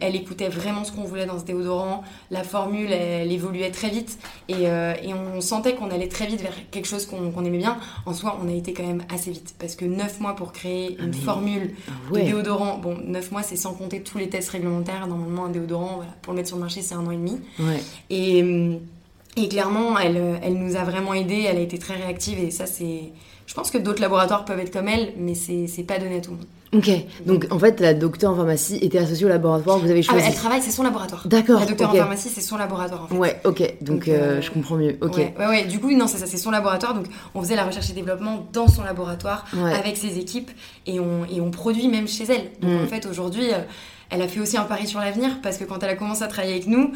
Elle écoutait vraiment ce qu'on voulait dans ce déodorant. La formule, elle, évoluait très vite. Et, euh, on sentait qu'on allait très vite vers quelque chose qu'on aimait bien. En soi, on a été quand même assez vite. Parce que 9 mois pour créer une ah, formule ah, de déodorant. Bon, 9 mois, c'est sans compter tous les tests réglementaires. Normalement, un déodorant, pour le mettre sur le marché, c'est un an et demi. Et, et clairement, elle, elle nous a vraiment aidé. Elle a été très réactive. Et ça, c'est je pense que d'autres laboratoires peuvent être comme elle, mais c'est pas donné à tout le monde. Ok, donc en fait, la docteure en pharmacie était associée au laboratoire, vous avez ah, choisi. elle travaille, c'est son laboratoire. D'accord. La docteure en pharmacie, c'est son laboratoire en fait. Ouais, ok, donc, euh, euh, je comprends mieux. Ok. Ouais, ouais, du coup, non, c'est ça, c'est son laboratoire. Donc on faisait la recherche et développement dans son laboratoire avec ses équipes et on, et on produit même chez elle. Donc mm. en fait, aujourd'hui, euh, elle a fait aussi un pari sur l'avenir parce que quand elle a commencé à travailler avec nous,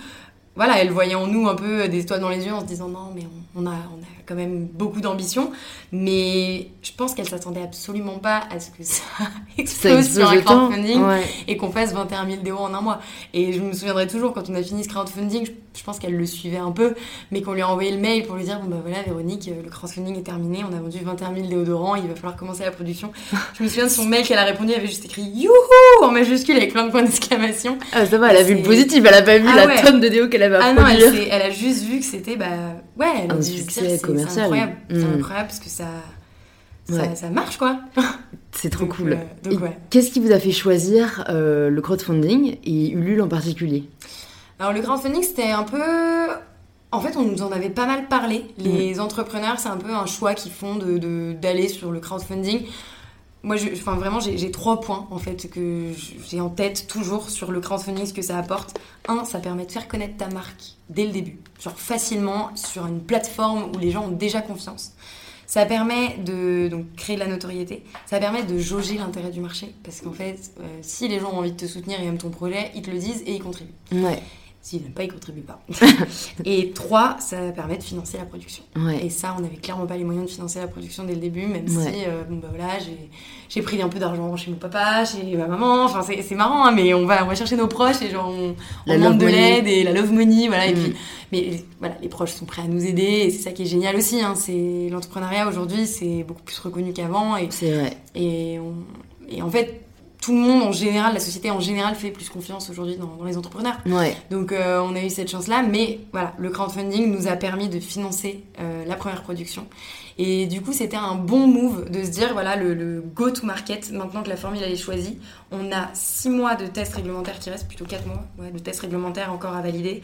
voilà, elle voyait en nous un peu des étoiles dans les yeux en se disant non, mais on, a, on a quand même beaucoup d'ambition. Mais je pense qu'elle s'attendait absolument pas à ce que ça explose sur un crowdfunding et qu'on fasse 21 000 euros en un mois. Et je me souviendrai toujours quand on a fini ce crowdfunding, je, pense qu'elle le suivait un peu, mais qu'on lui a envoyé le mail pour lui dire bon bah voilà, Véronique, le crowdfunding est terminé, on a vendu 21 000 déodorants, il va falloir commencer la production. Je me souviens de son mail qu'elle a répondu, elle avait juste écrit youhou en majuscule avec plein de points d'exclamation. Ah, ça va, elle a vu le positif, elle a pas vu ah la tonne de déo qu'elle avait ah non, elle, a juste vu que c'était, bah, ouais, un succès commercial. C'est incroyable, c'est mm. incroyable parce que ça, ça, marche, quoi. C'est trop cool. Euh, qu'est-ce qui vous a fait choisir euh, le crowdfunding et Ulule en particulier? Alors, le crowdfunding, c'était un peu. En fait, on nous en avait pas mal parlé. Les entrepreneurs, c'est un peu un choix qu'ils font d'aller de, d'aller sur le crowdfunding moi, enfin, vraiment, j'ai trois points en fait que j'ai en tête toujours sur le crowdfunding, ce que ça apporte. Un, ça permet de faire connaître ta marque dès le début, genre facilement sur une plateforme où les gens ont déjà confiance. Ça permet de donc, créer de la notoriété. Ça permet de jauger l'intérêt du marché. Parce qu'en fait, euh, si les gens ont envie de te soutenir et aiment ton projet, ils te le disent et ils contribuent. Ouais. S'ils n'aiment pas, ils contribuent pas. et trois, ça permet de financer la production. Et ça, on n'avait clairement pas les moyens de financer la production dès le début, même si, euh, bon, bah voilà, j'ai pris un peu d'argent chez mon papa, chez ma maman. Enfin, c'est marrant, hein, mais on va, on va chercher nos proches et genre, on, demande de l'aide et la love money, voilà. Et mm. puis, mais voilà, les proches sont prêts à nous aider et c'est ça qui est génial aussi. Hein, c'est l'entrepreneuriat aujourd'hui, c'est beaucoup plus reconnu qu'avant. C'est vrai. Et, et en fait, tout le monde en général, la société en général fait plus confiance aujourd'hui dans, les entrepreneurs. Ouais. Donc euh, on a eu cette chance-là, mais voilà, le crowdfunding nous a permis de financer euh, la première production. Et du coup, c'était un bon move de se dire, voilà, le, go-to-market, maintenant que la formule est choisie, on a six mois de tests réglementaires qui restent, plutôt quatre mois de tests réglementaires encore à valider.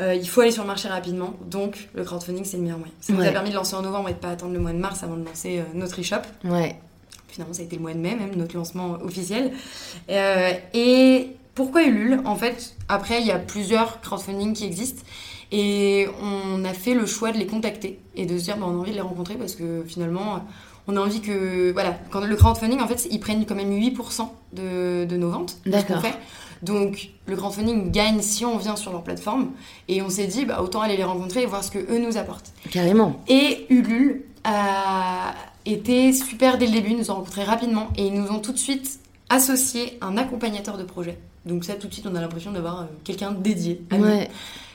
Euh, il faut aller sur le marché rapidement, donc le crowdfunding c'est le meilleur moyen. Ça nous a permis de lancer en novembre et de pas attendre le mois de mars avant de lancer notre e-shop. Ouais. Finalement, ça a été le mois de mai, même notre lancement officiel. Euh, et pourquoi Ulule? En fait, après, il y a plusieurs crowdfunding qui existent. Et on a fait le choix de les contacter et de se dire, bah, on a envie de les rencontrer parce que finalement, on a envie que. Voilà, quand le crowdfunding, en fait, ils prennent quand même 8% de, de nos ventes. D'accord. Donc, le crowdfunding gagne si on vient sur leur plateforme. Et on s'est dit, bah, autant aller les rencontrer et voir ce que eux nous apportent. Carrément. Et Ulule a étaient super dès le début, nous ont rencontrés rapidement et ils nous ont tout de suite associé un accompagnateur de projet. Donc ça, tout de suite, on a l'impression d'avoir euh, quelqu'un dédié à nous,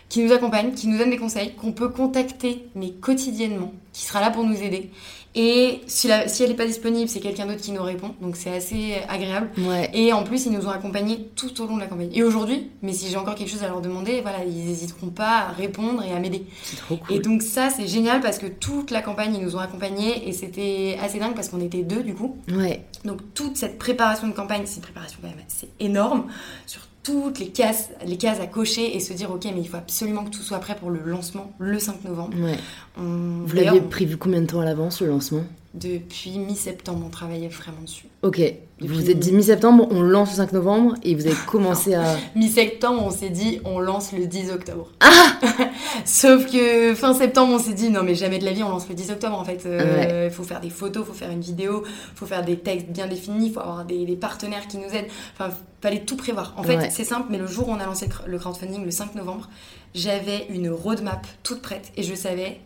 qui nous accompagne, qui nous donne des conseils, qu'on peut contacter, mais quotidiennement, qui sera là pour nous aider. Et si, si elle n'est pas disponible, c'est quelqu'un d'autre qui nous répond. Donc c'est assez agréable. Et en plus, ils nous ont accompagnés tout au long de la campagne. Et aujourd'hui, mais si j'ai encore quelque chose à leur demander, voilà, ils n'hésiteront pas à répondre et à m'aider. C'est trop cool. Et donc ça, c'est génial parce que toute la campagne, ils nous ont accompagnés. Et c'était assez dingue parce qu'on était deux du coup. Ouais. Donc toute cette préparation de campagne, c'est une préparation quand même c'est énorme. Sur toutes les cases, les cases à cocher et se dire ok mais il faut absolument que tout soit prêt pour le lancement le 5 novembre. Vous l'aviez prévu combien de temps à l'avance le lancement? Depuis mi-septembre, on travaillait vraiment dessus. Ok, vous vous êtes dit mi-septembre, on lance le 5 novembre et vous avez commencé à... Mi-septembre, on s'est dit, on lance le 10 octobre. Ah Sauf que fin septembre, on s'est dit, non mais jamais de la vie, on lance le 10 octobre en fait. Il euh, faut faire des photos, faut faire une vidéo, faut faire des textes bien définis, faut avoir des, partenaires qui nous aident. Enfin, fallait tout prévoir. En fait, c'est simple, mais le jour où on a lancé le crowdfunding, le 5 novembre, j'avais une roadmap toute prête et je savais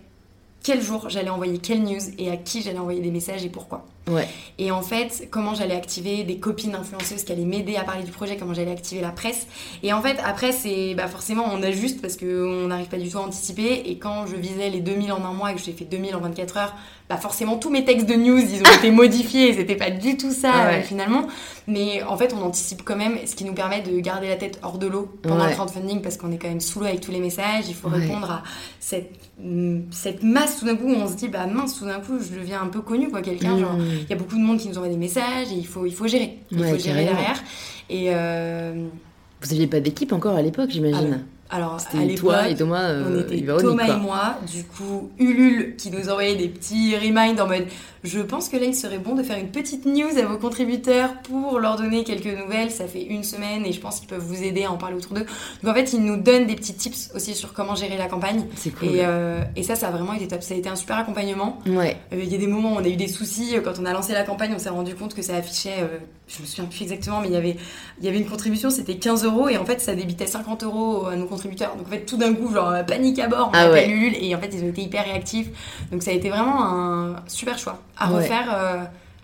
quel jour j'allais envoyer quelle news et à qui j'allais envoyer des messages et pourquoi. Ouais. Et en fait, comment j'allais activer des copines influenceuses qui allaient m'aider à parler du projet, comment j'allais activer la presse. Et en fait, après, c'est bah forcément, on ajuste parce qu'on n'arrive pas du tout à anticiper. Et quand je visais les 2000 en un mois et que j'ai fait 2000 en 24 heures, bah forcément, tous mes textes de news, ils ont été modifiés. C'était pas du tout ça, euh, finalement. Mais en fait, on anticipe quand même, ce qui nous permet de garder la tête hors de l'eau pendant le crowdfunding parce qu'on est quand même sous l'eau avec tous les messages. Il faut répondre à cette, cette masse tout d'un coup où on se dit, bah mince, tout d'un coup, je deviens un peu connu, quoi, quelqu'un. Genre, mmh. il y a beaucoup de monde qui nous envoie des messages et il faut, il faut gérer. Il faut gérer derrière. Et. Euh, Vous n'aviez pas d'équipe encore à l'époque, j'imagine alors, à toi et Thomas, euh, on était Thomas et moi. Du coup, Ulule qui nous envoyait des petits reminders en mode je pense que là, il serait bon de faire une petite news à vos contributeurs pour leur donner quelques nouvelles. Ça fait une semaine et je pense qu'ils peuvent vous aider à en parler autour d'eux. Donc en fait, ils nous donnent des petits tips aussi sur comment gérer la campagne. C'est cool. Et, euh, et, ça, ça a vraiment été top. Ça a été un super accompagnement. Ouais. Euh, il y a des moments où on a eu des soucis. Quand on a lancé la campagne, on s'est rendu compte que ça affichait, euh, je me souviens plus exactement, mais il y avait, il y avait une contribution, c'était 15 euros et en fait, ça débitait 50 euros à nos contributeurs. Donc en fait, tout d'un coup, genre panique à bord, on ah appelle Ulule et en fait, ils ont été hyper réactifs. Donc ça a été vraiment un super choix à refaire. Euh,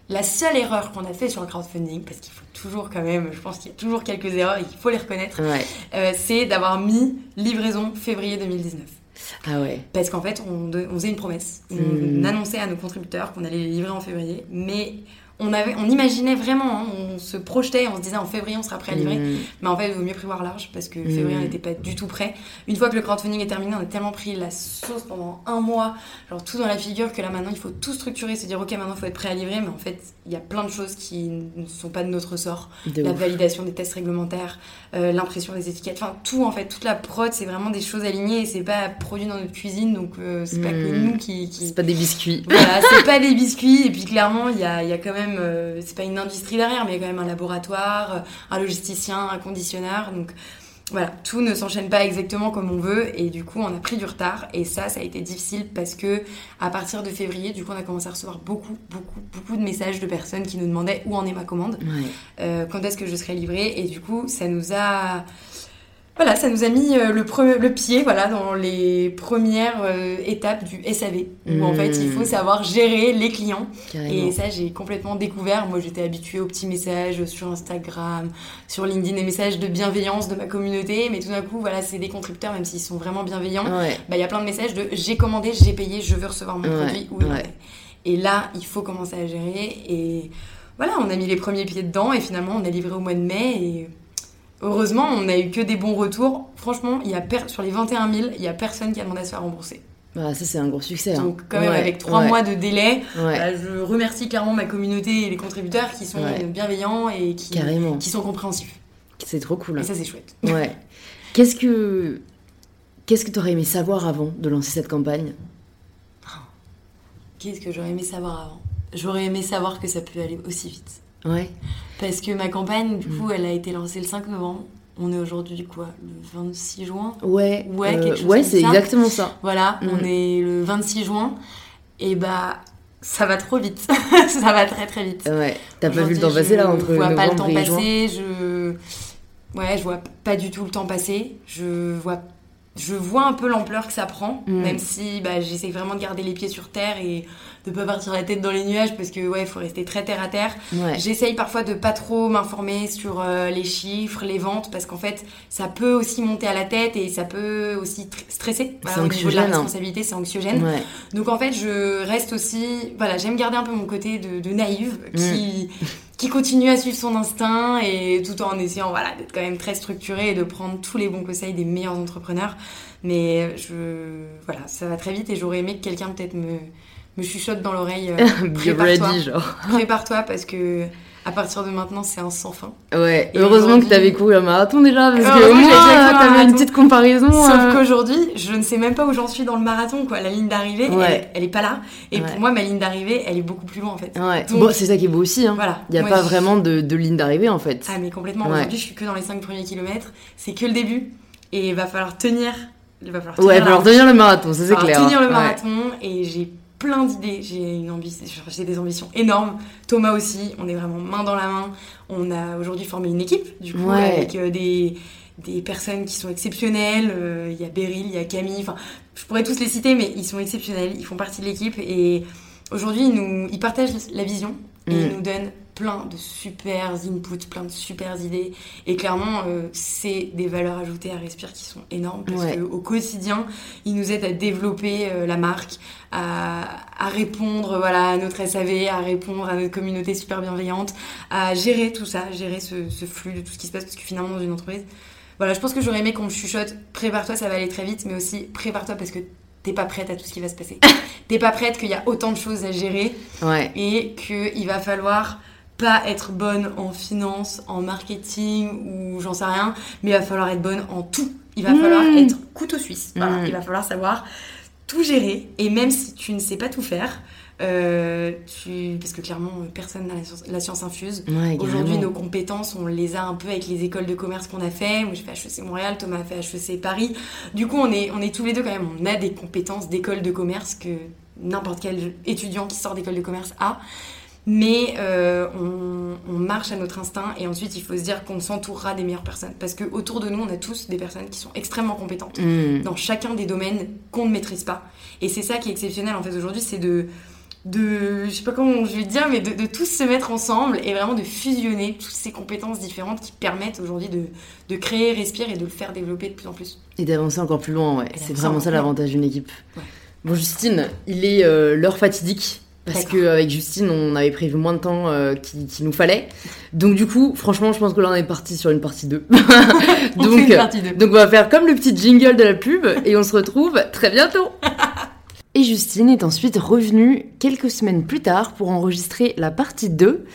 la seule erreur qu'on a fait sur le crowdfunding, parce qu'il faut toujours quand même, je pense qu'il y a toujours quelques erreurs et il faut les reconnaître, euh, c'est d'avoir mis livraison février 2019. Ah ouais. Parce qu'en fait, on, faisait une promesse. On, hmm. annonçait à nos contributeurs qu'on allait les livrer en février, mais on, avait, on imaginait vraiment, hein, on se projetait, on se disait en février on sera prêt à livrer. Mm. Mais en fait, il vaut mieux prévoir large parce que février on mm. n'était pas du tout prêt. Une fois que le crowdfunding est terminé, on a tellement pris la sauce pendant un mois, genre tout dans la figure, que là maintenant il faut tout structurer, se dire ok, maintenant il faut être prêt à livrer. Mais en fait, il y a plein de choses qui ne sont pas de notre sort. la validation des tests réglementaires, euh, l'impression des étiquettes, enfin tout en fait, toute la prod, c'est vraiment des choses alignées et c'est pas produit dans notre cuisine donc euh, c'est pas que mm. nous qui. C'est pas des biscuits. Voilà, c'est pas des biscuits et puis clairement, il y a, y a quand même euh, c'est pas une industrie derrière, mais il y a quand même un laboratoire, euh, un logisticien, un conditionneur. Donc voilà, tout ne s'enchaîne pas exactement comme on veut. Et du coup on a pris du retard. Et ça ça a été difficile parce que à partir de février du coup on a commencé à recevoir beaucoup beaucoup beaucoup de messages de personnes qui nous demandaient où en est ma commande, euh, quand est-ce que je serai livrée. Et du coup ça nous a voilà, ça nous a mis euh, le, le pied voilà, dans les premières euh, étapes du SAV, où en fait il faut mmh. savoir gérer les clients. Et ça, j'ai complètement découvert. Moi, j'étais habituée aux petits messages sur Instagram, sur LinkedIn, des messages de bienveillance de ma communauté, mais tout d'un coup, voilà, c'est des contributeurs, même s'ils sont vraiment bienveillants. Bah, il y a plein de messages de j'ai commandé, j'ai payé, je veux recevoir mon produit. Où Et là, il faut commencer à gérer. Et voilà, on a mis les premiers pieds dedans, et finalement, on a livré au mois de mai. Et Heureusement, on n'a eu que des bons retours. Franchement, il y a sur les 21 000, il n'y a personne qui a demandé à se faire rembourser. Bah, ça, c'est un gros succès. Hein. Donc, quand même, avec trois mois de délai, bah, je remercie clairement ma communauté et les contributeurs qui sont bienveillants et qui, qui sont compréhensifs. C'est trop cool. Et ça, c'est chouette. Ouais. Qu'est-ce que qu'est-ce que tu aurais aimé savoir avant de lancer cette campagne? Qu'est-ce que j'aurais aimé savoir avant? J'aurais aimé savoir que ça peut aller aussi vite. Ouais. Parce que ma campagne, du coup, mm. elle a été lancée le 5 novembre. On est aujourd'hui quoi Le 26 juin Ouais. Ouais, euh, quelque chose Ouais, c'est exactement ça. Voilà, on mm. est le 26 juin. Et bah, ça va trop vite. ça va très très vite. Ouais. T'as pas vu le temps passer là entre Je vois pas le temps passer. Je. Ouais, je vois pas du tout le temps passer. Je vois je vois un peu l'ampleur que ça prend, mm. même si bah, j'essaie vraiment de garder les pieds sur terre et de pas partir la tête dans les nuages parce que ouais, il faut rester très terre à terre. J'essaye parfois de pas trop m'informer sur euh, les chiffres, les ventes parce qu'en fait, ça peut aussi monter à la tête et ça peut aussi stresser. Voilà, au niveau de la hein. responsabilité, c'est anxiogène. Donc en fait, je reste aussi, voilà, j'aime garder un peu mon côté de, naïve qui mm. Qui continue à suivre son instinct et tout en essayant voilà d'être quand même très structuré et de prendre tous les bons conseils des meilleurs entrepreneurs. Mais je voilà, ça va très vite et j'aurais aimé que quelqu'un peut-être me me chuchote dans l'oreille. Euh, prépare-toi. Prépare-toi parce que À partir de maintenant, c'est un sans fin. Ouais, Et heureusement que t'avais couru un marathon déjà, parce que au moins t'avais une petite comparaison. Sauf euh, qu'aujourd'hui, je ne sais même pas où j'en suis dans le marathon, quoi. La ligne d'arrivée, Ouais. elle, elle est pas là. Et Ouais. pour moi, ma ligne d'arrivée, elle est beaucoup plus loin, en fait. Ouais, bon, c'est ça qui est beau aussi. Hein. Voilà. Il n'y a Moi, pas je- vraiment de, de ligne d'arrivée en fait. Ah, mais complètement. Ouais. Aujourd'hui, je suis que dans les 5 premiers kilomètres. C'est que le début. Et il va falloir tenir. Il va falloir ouais, il tenir va la falloir tenir le marathon, ça c'est clair. tenir le Ouais. marathon et j'ai plein d'idées. J'ai une ambition, j'ai des ambitions énormes. Thomas aussi, on est vraiment main dans la main. On a aujourd'hui formé une équipe, du coup, Ouais. avec euh, des, des personnes qui sont exceptionnelles. Euh, Il y a Beryl, il y a Camille. Enfin, je pourrais tous les citer, mais ils sont exceptionnels. Ils font partie de l'équipe et aujourd'hui, ils, nous, ils partagent la vision et Mm. ils nous donnent plein de super inputs, plein de super idées. Et clairement, euh, c'est des valeurs ajoutées à Respire qui sont énormes parce Ouais. qu'au quotidien, ils nous aident à développer euh, la marque, à, à répondre voilà, à notre SAV, à répondre à notre communauté super bienveillante, à gérer tout ça, gérer ce, ce flux de tout ce qui se passe parce que finalement, dans une entreprise, voilà, je pense que j'aurais aimé qu'on me chuchote, prépare-toi, ça va aller très vite, mais aussi prépare-toi parce que t'es pas prête à tout ce qui va se passer. t'es pas prête qu'il y a autant de choses à gérer Ouais. et qu'il va falloir pas être bonne en finance, en marketing ou j'en sais rien, mais il va falloir être bonne en tout. Il va falloir être couteau suisse. Voilà, Mm. Il va falloir savoir tout gérer et même si tu ne sais pas tout faire, euh, tu... parce que clairement personne n'a la science, la science infuse. Ouais, Aujourd'hui, nos compétences, on les a un peu avec les écoles de commerce qu'on a fait. Moi, j'ai fait HEC Montréal, Thomas a fait HEC Paris. Du coup, on est, on est tous les deux quand même. On a des compétences d'école de commerce que n'importe quel étudiant qui sort d'école de commerce a. Mais euh, on, on marche à notre instinct et ensuite il faut se dire qu'on s'entourera des meilleures personnes. Parce que autour de nous, on a tous des personnes qui sont extrêmement compétentes Mm. dans chacun des domaines qu'on ne maîtrise pas. Et c'est ça qui est exceptionnel en fait aujourd'hui, c'est de, de, je sais pas comment je vais dire, mais de, de tous se mettre ensemble et vraiment de fusionner toutes ces compétences différentes qui permettent aujourd'hui de, de créer, respirer et de le faire développer de plus en plus. Et d'avancer encore plus loin, ouais. C'est vraiment ça l'avantage d'une équipe. Ouais. Bon, Justine, il est euh, l'heure fatidique. Parce qu'avec Justine, on avait prévu moins de temps euh, qu'il nous fallait. Donc, du coup, franchement, je pense que là, on est parti sur une partie 2. On fait donc, une partie deux. donc, on va faire comme le petit jingle de la pub et on se retrouve très bientôt. Et Justine est ensuite revenue quelques semaines plus tard pour enregistrer la partie 2.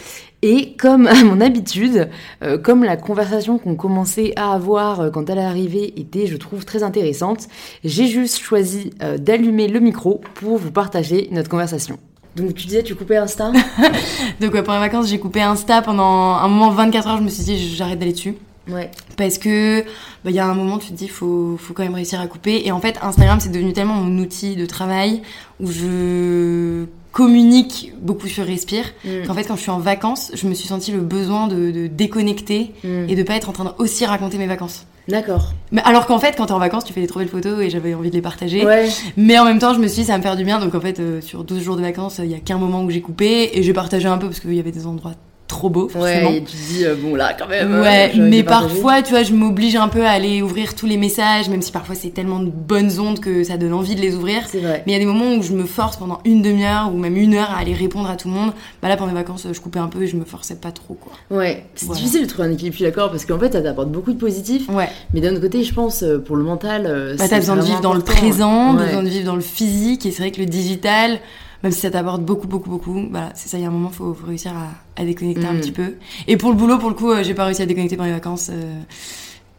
Et comme à mon habitude, euh, comme la conversation qu'on commençait à avoir euh, quand elle est arrivée était, je trouve, très intéressante, j'ai juste choisi euh, d'allumer le micro pour vous partager notre conversation. Donc tu disais, tu coupais Insta Donc ouais, pendant les vacances, j'ai coupé Insta pendant un moment 24 heures, je me suis dit j'arrête d'aller dessus. Ouais. Parce que bah, il y a un moment, tu te dis, faut, faut quand même réussir à couper. Et en fait, Instagram, c'est devenu tellement mon outil de travail où je communique beaucoup sur Respire. Mm. qu'en fait, quand je suis en vacances, je me suis senti le besoin de, de déconnecter Mm. et de pas être en train de aussi raconter mes vacances. D'accord. Mais alors qu'en fait, quand t'es en vacances, tu fais des trop belles photos et j'avais envie de les partager. Ouais. Mais en même temps, je me suis dit, ça va me faire du bien. Donc en fait, euh, sur 12 jours de vacances, il y a qu'un moment où j'ai coupé et j'ai partagé un peu parce qu'il y avait des endroits trop beaux, forcément. Ouais, et tu dis, euh, bon là, quand même. euh, Ouais, mais parfois, tu vois, je m'oblige un peu à aller ouvrir tous les messages, même si parfois c'est tellement de bonnes ondes que ça donne envie de les ouvrir. C'est vrai. Mais il y a des moments où je me force pendant une demi-heure ou même une heure à aller répondre à tout le monde. Bah là, pendant mes vacances, je coupais un peu et je me forçais pas trop, quoi. Ouais, c'est Voilà. difficile de trouver un équilibre, je suis d'accord, parce qu'en fait, ça t'apporte beaucoup de positifs. Ouais. Mais d'un autre côté, je pense, euh, pour le mental, Bah, c'est t'as besoin de vivre dans le important. présent, Ouais. besoin de vivre dans le physique. Et c'est vrai que le digital, même si ça t'apporte beaucoup, beaucoup, beaucoup, c'est ça, il y a un moment, faut, faut réussir à, à déconnecter un Mm. petit peu. Et pour le boulot, pour le coup, euh, j'ai pas réussi à déconnecter pendant les vacances. euh,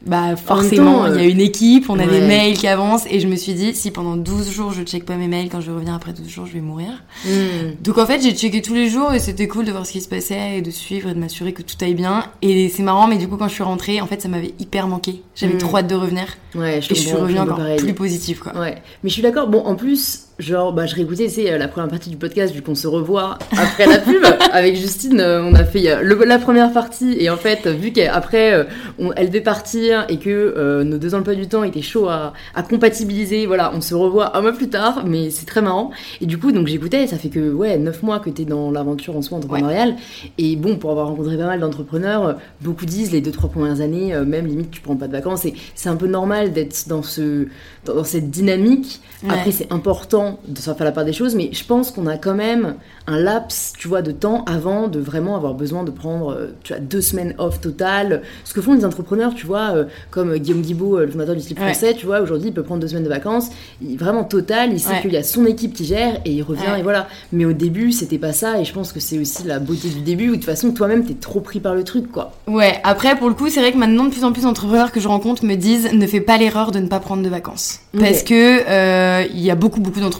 bah, forcément, il euh, y a une équipe, on a des mails qui avancent. Et je me suis dit, si pendant 12 jours, je check pas mes mails, quand je reviens après 12 jours, je vais mourir. Mm. Donc en fait, j'ai checké tous les jours et c'était cool de voir ce qui se passait et de suivre et de m'assurer que tout aille bien. Et c'est marrant, mais du coup, quand je suis rentrée, en fait, ça m'avait hyper manqué. J'avais Mm. trop hâte de revenir Ouais, je et je suis revenue encore pareil. plus positive, quoi. Ouais, mais je suis d'accord. Bon, en plus, genre, bah, je réécoutais, c'est euh, la première partie du podcast, vu qu'on se revoit après la pub. avec Justine, euh, on a fait euh, le- la première partie, et en fait, vu qu'après, elle devait partir, et que euh, nos deux emplois du temps étaient chauds à, à compatibiliser, voilà, on se revoit un mois plus tard, mais c'est très marrant. Et du coup, donc j'écoutais, ça fait que, ouais, neuf mois que t'es dans l'aventure en soi entrepreneuriale. Et bon, pour avoir rencontré pas mal d'entrepreneurs, beaucoup disent les deux, trois premières années, même limite, tu prends pas de vacances, et c'est un peu normal d'être dans, ce, dans, cette dynamique. Ouais. Après, c'est important temps de faire la part des choses, mais je pense qu'on a quand même un laps, tu vois, de temps avant de vraiment avoir besoin de prendre, euh, tu vois, deux semaines off total. Ce que font les entrepreneurs, tu vois, euh, comme Guillaume Guibaud, le fondateur du slip français, tu vois, aujourd'hui, il peut prendre deux semaines de vacances, vraiment total, il sait qu'il y a son équipe qui gère et il revient et voilà. Mais au début, c'était pas ça et je pense que c'est aussi la beauté du début où de toute façon, toi-même, t'es trop pris par le truc, quoi. Ouais, après, pour le coup, c'est vrai que maintenant, de plus en plus d'entrepreneurs que je rencontre me disent ne fais pas l'erreur de ne pas prendre de vacances. Parce que euh, il y a beaucoup, beaucoup d'entrepreneurs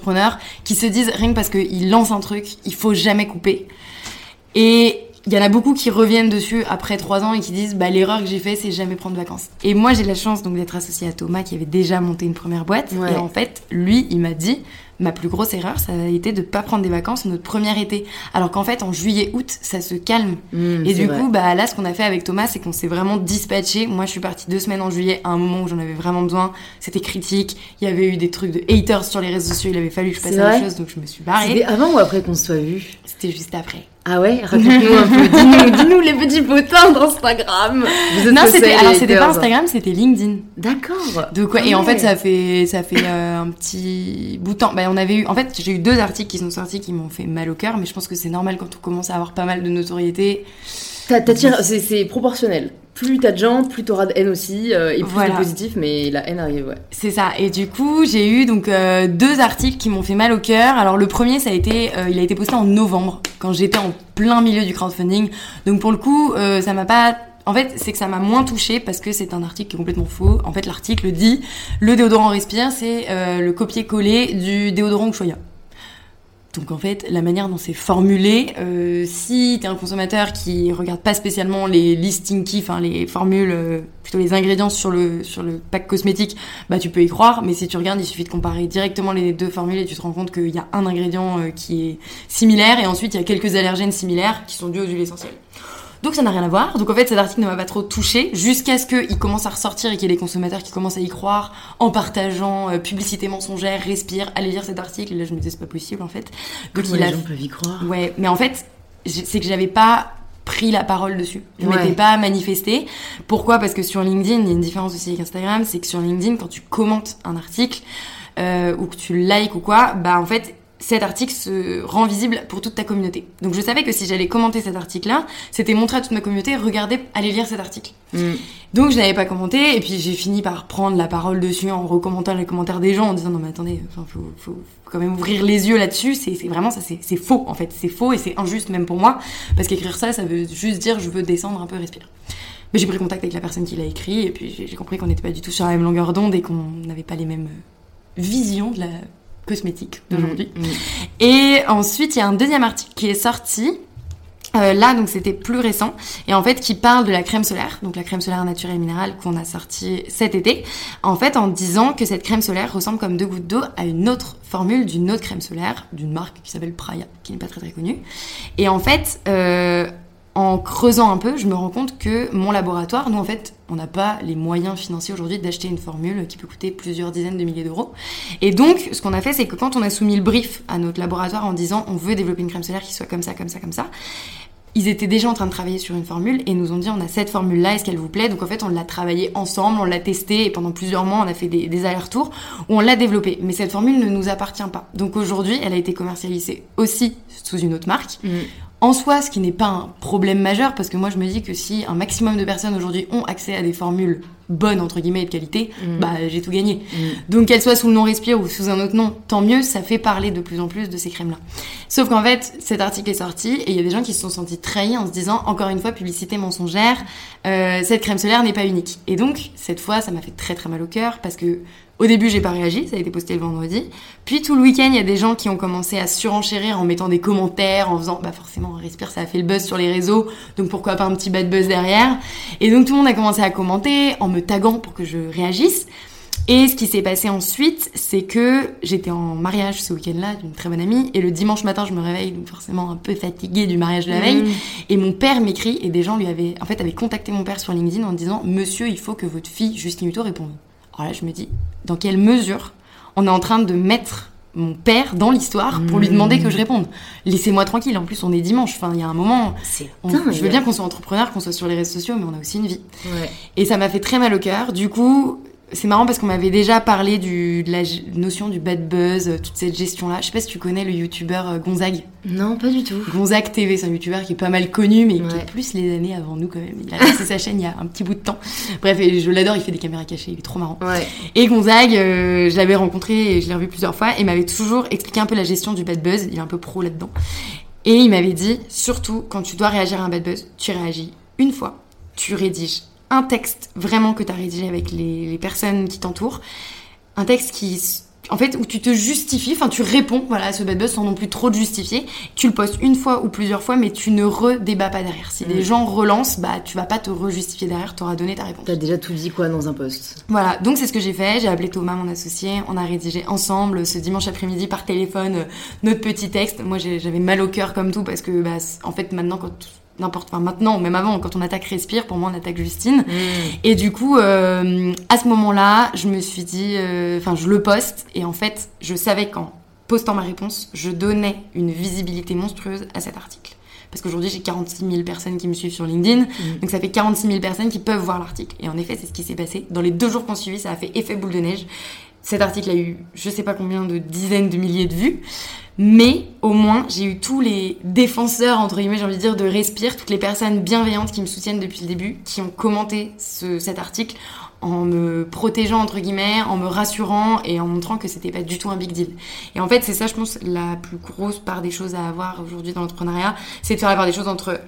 qui se disent rien que parce qu'ils lancent un truc, il faut jamais couper. Et il y en a beaucoup qui reviennent dessus après trois ans et qui disent bah l'erreur que j'ai fait c'est jamais prendre de vacances. Et moi j'ai la chance donc d'être associée à Thomas qui avait déjà monté une première boîte et en fait lui il m'a dit ma plus grosse erreur, ça a été de pas prendre des vacances notre premier été. Alors qu'en fait, en juillet, août, ça se calme. Mmh, et du coup, bah là, ce qu'on a fait avec Thomas, c'est qu'on s'est vraiment dispatché. Moi, je suis partie deux semaines en juillet, à un moment où j'en avais vraiment besoin. C'était critique. Il y avait eu des trucs de haters sur les réseaux sociaux. Il avait fallu que je fasse la chose, donc je me suis barrée. C'était avant ou après qu'on se soit vu C'était juste après. Ah ouais Raconte-nous un peu. Dis-nous, dis-nous les petits potins d'Instagram. non, c'était alors c'était pas Instagram, c'était LinkedIn. D'accord. De quoi Et en fait, ça fait ça fait euh, un petit bout de temps. Bah, on avait eu. En fait, j'ai eu deux articles qui sont sortis qui m'ont fait mal au cœur, mais je pense que c'est normal quand on commence à avoir pas mal de notoriété. C'est proportionnel plus t'as de gens, plus t'auras de haine aussi, euh, et plus de positif, mais la haine arrive, ouais. C'est ça. Et du coup, j'ai eu donc euh, deux articles qui m'ont fait mal au cœur. Alors le premier, ça a été, euh, il a été posté en novembre, quand j'étais en plein milieu du crowdfunding. Donc pour le coup, ça m'a pas en fait, c'est que ça m'a moins touché parce que c'est un article qui est complètement faux. En fait, l'article dit le déodorant respire, c'est le copier-coller du déodorant Ushuaïa. Donc en fait, la manière dont c'est formulé, euh, si tu un consommateur qui regarde pas spécialement les listings key, enfin les formules, euh, plutôt les ingrédients sur le sur le pack cosmétique, bah tu peux y croire. Mais si tu regardes, il suffit de comparer directement les deux formules et tu te rends compte qu'il y a un ingrédient euh, qui est similaire et ensuite il y a quelques allergènes similaires qui sont dus aux huiles essentielles. Donc ça n'a rien à voir. Donc en fait cet article ne m'a pas trop touché jusqu'à ce qu'il commence à ressortir et qu'il y ait des consommateurs qui commencent à y croire en partageant euh, publicité mensongère, respire, allez lire cet article. Et là je me disais c'est pas possible en fait. Donc il les a... gens peuvent y croire? Ouais, mais en fait c'est que j'avais pas pris la parole dessus. Je m'étais pas manifestée. Pourquoi? Parce que sur LinkedIn, il y a une différence aussi avec Instagram, c'est que sur LinkedIn, quand tu commentes un article euh, ou que tu likes ou quoi, bah en fait, cet article se rend visible pour toute ta communauté. Donc je savais que si j'allais commenter cet article-là, c'était montrer à toute ma communauté, regardez, allez lire cet article. Mm. Donc je n'avais pas commenté, et puis j'ai fini par prendre la parole dessus en recommandant les commentaires des gens, en disant non mais attendez, enfin, faut, faut quand même ouvrir les yeux là-dessus, c'est vraiment ça, c'est faux en fait, c'est faux et c'est injuste même pour moi, parce qu'écrire ça, ça veut juste dire je veux descendre un peu, respirer. Mais j'ai pris contact avec la personne qui l'a écrit, et puis j'ai compris qu'on n'était pas du tout sur la même longueur d'onde et qu'on n'avait pas les mêmes visions de la cosmétique d'aujourd'hui. Mm, mm. Et ensuite, il y a un deuxième article qui est sorti. Euh, là, donc c'était plus récent, et en fait qui parle de la crème solaire, donc la crème solaire naturelle minérale qu'on a sortie cet été, en fait en disant que cette crème solaire ressemble comme deux gouttes d'eau à une autre formule d'une autre crème solaire, d'une marque qui s'appelle Praya, qui n'est pas très très connue. Et en fait, euh, en creusant un peu, je me rends compte que mon laboratoire, nous en fait, on n'a pas les moyens financiers aujourd'hui d'acheter une formule qui peut coûter plusieurs dizaines de milliers d'euros. Et donc, ce qu'on a fait, c'est que quand on a soumis le brief à notre laboratoire en disant on veut développer une crème solaire qui soit comme ça, comme ça, comme ça, ils étaient déjà en train de travailler sur une formule et nous ont dit on a cette formule là, est-ce qu'elle vous plaît? Donc en fait on l'a travaillé ensemble, on l'a testé et pendant plusieurs mois on a fait des, allers-retours où on l'a développée. Mais cette formule ne nous appartient pas. Donc aujourd'hui elle a été commercialisée aussi sous une autre marque. Mm en soi, ce qui n'est pas un problème majeur, parce que moi je me dis que si un maximum de personnes aujourd'hui ont accès à des formules bonnes, entre guillemets, et de qualité, mm. bah j'ai tout gagné. Mm. Donc qu'elles soient sous le nom Respire ou sous un autre nom, tant mieux, ça fait parler de plus en plus de ces crèmes-là. Sauf qu'en fait, cet article est sorti, et il y a des gens qui se sont sentis trahis en se disant, encore une fois, publicité mensongère, euh, cette crème solaire n'est pas unique. Et donc, cette fois, ça m'a fait très très mal au cœur, parce que au début, j'ai pas réagi, ça a été posté le vendredi. Puis tout le week-end, il y a des gens qui ont commencé à surenchérir en mettant des commentaires, en faisant, bah forcément, Respire, ça a fait le buzz sur les réseaux, donc pourquoi pas un petit bad buzz derrière. Et donc tout le monde a commencé à commenter en me taguant pour que je réagisse. Et ce qui s'est passé ensuite, c'est que j'étais en mariage ce week-end-là d'une très bonne amie, et le dimanche matin, je me réveille, donc forcément un peu fatiguée du mariage de la veille, mmh. et mon père m'écrit, et des gens lui avaient, en fait, avaient contacté mon père sur LinkedIn en disant, Monsieur, il faut que votre fille Justine Hutto réponde. Alors là, je me dis, dans quelle mesure on est en train de mettre mon père dans l'histoire pour lui demander que je réponde. Laissez-moi tranquille. En plus, on est dimanche. Enfin, il y a un moment. je veux bien qu'on soit entrepreneur, qu'on soit sur les réseaux sociaux, mais on a aussi une vie. Et ça m'a fait très mal au cœur. Du coup, c'est marrant parce qu'on m'avait déjà parlé du, de la notion du bad buzz, toute cette gestion-là. Je sais pas si tu connais le youtubeur euh, Gonzague. Non, pas du tout. Gonzague TV, c'est un youtubeur qui est pas mal connu, mais qui est plus les années avant nous quand même. Il a lancé sa chaîne il y a un petit bout de temps. Bref, je l'adore, il fait des caméras cachées, il est trop marrant. Ouais. Et Gonzague, euh, je l'avais rencontré et je l'ai revu plusieurs fois, et m'avait toujours expliqué un peu la gestion du bad buzz. Il est un peu pro là-dedans. Et il m'avait dit, surtout quand tu dois réagir à un bad buzz, tu réagis une fois, tu rédiges un texte vraiment que tu as rédigé avec les, personnes qui t'entourent, un texte qui en fait, où tu te justifies, enfin tu réponds voilà, à ce bad buzz sans non plus trop te justifier. Tu le postes une fois ou plusieurs fois, mais tu ne redébats pas derrière. Si les mm. gens relancent, bah tu vas pas te rejustifier derrière, tu auras donné ta réponse. T'as déjà tout dit quoi dans un post Voilà, donc c'est ce que j'ai fait. J'ai appelé Thomas, mon associé. On a rédigé ensemble ce dimanche après-midi par téléphone euh, notre petit texte. Moi j'avais mal au cœur comme tout parce que bah, en fait maintenant quand n'importe enfin maintenant ou même avant quand on attaque respire pour moi on attaque Justine. Mm. et du coup euh, à ce moment-là je me suis dit euh, enfin je le poste et en fait je savais qu'en postant ma réponse je donnais une visibilité monstrueuse à cet article. Parce qu'aujourd'hui j'ai 46 000 personnes qui me suivent sur LinkedIn mm. donc ça fait 46 000 personnes qui peuvent voir l'article. Et en effet c'est ce qui s'est passé. Dans les deux jours qu'on suivi ça a fait effet boule de neige. Cet article a eu je sais pas combien de dizaines de milliers de vues mais au moins, j'ai eu tous les défenseurs, entre guillemets, j'ai envie de dire, de Respire, toutes les personnes bienveillantes qui me soutiennent depuis le début, qui ont commenté cet article en me protégeant, entre guillemets, en me rassurant et en montrant que c'était pas du tout un big deal. Et en fait, c'est ça, je pense, la plus grosse part des choses à avoir aujourd'hui dans l'entrepreneuriat, c'est de faire avoir des choses entre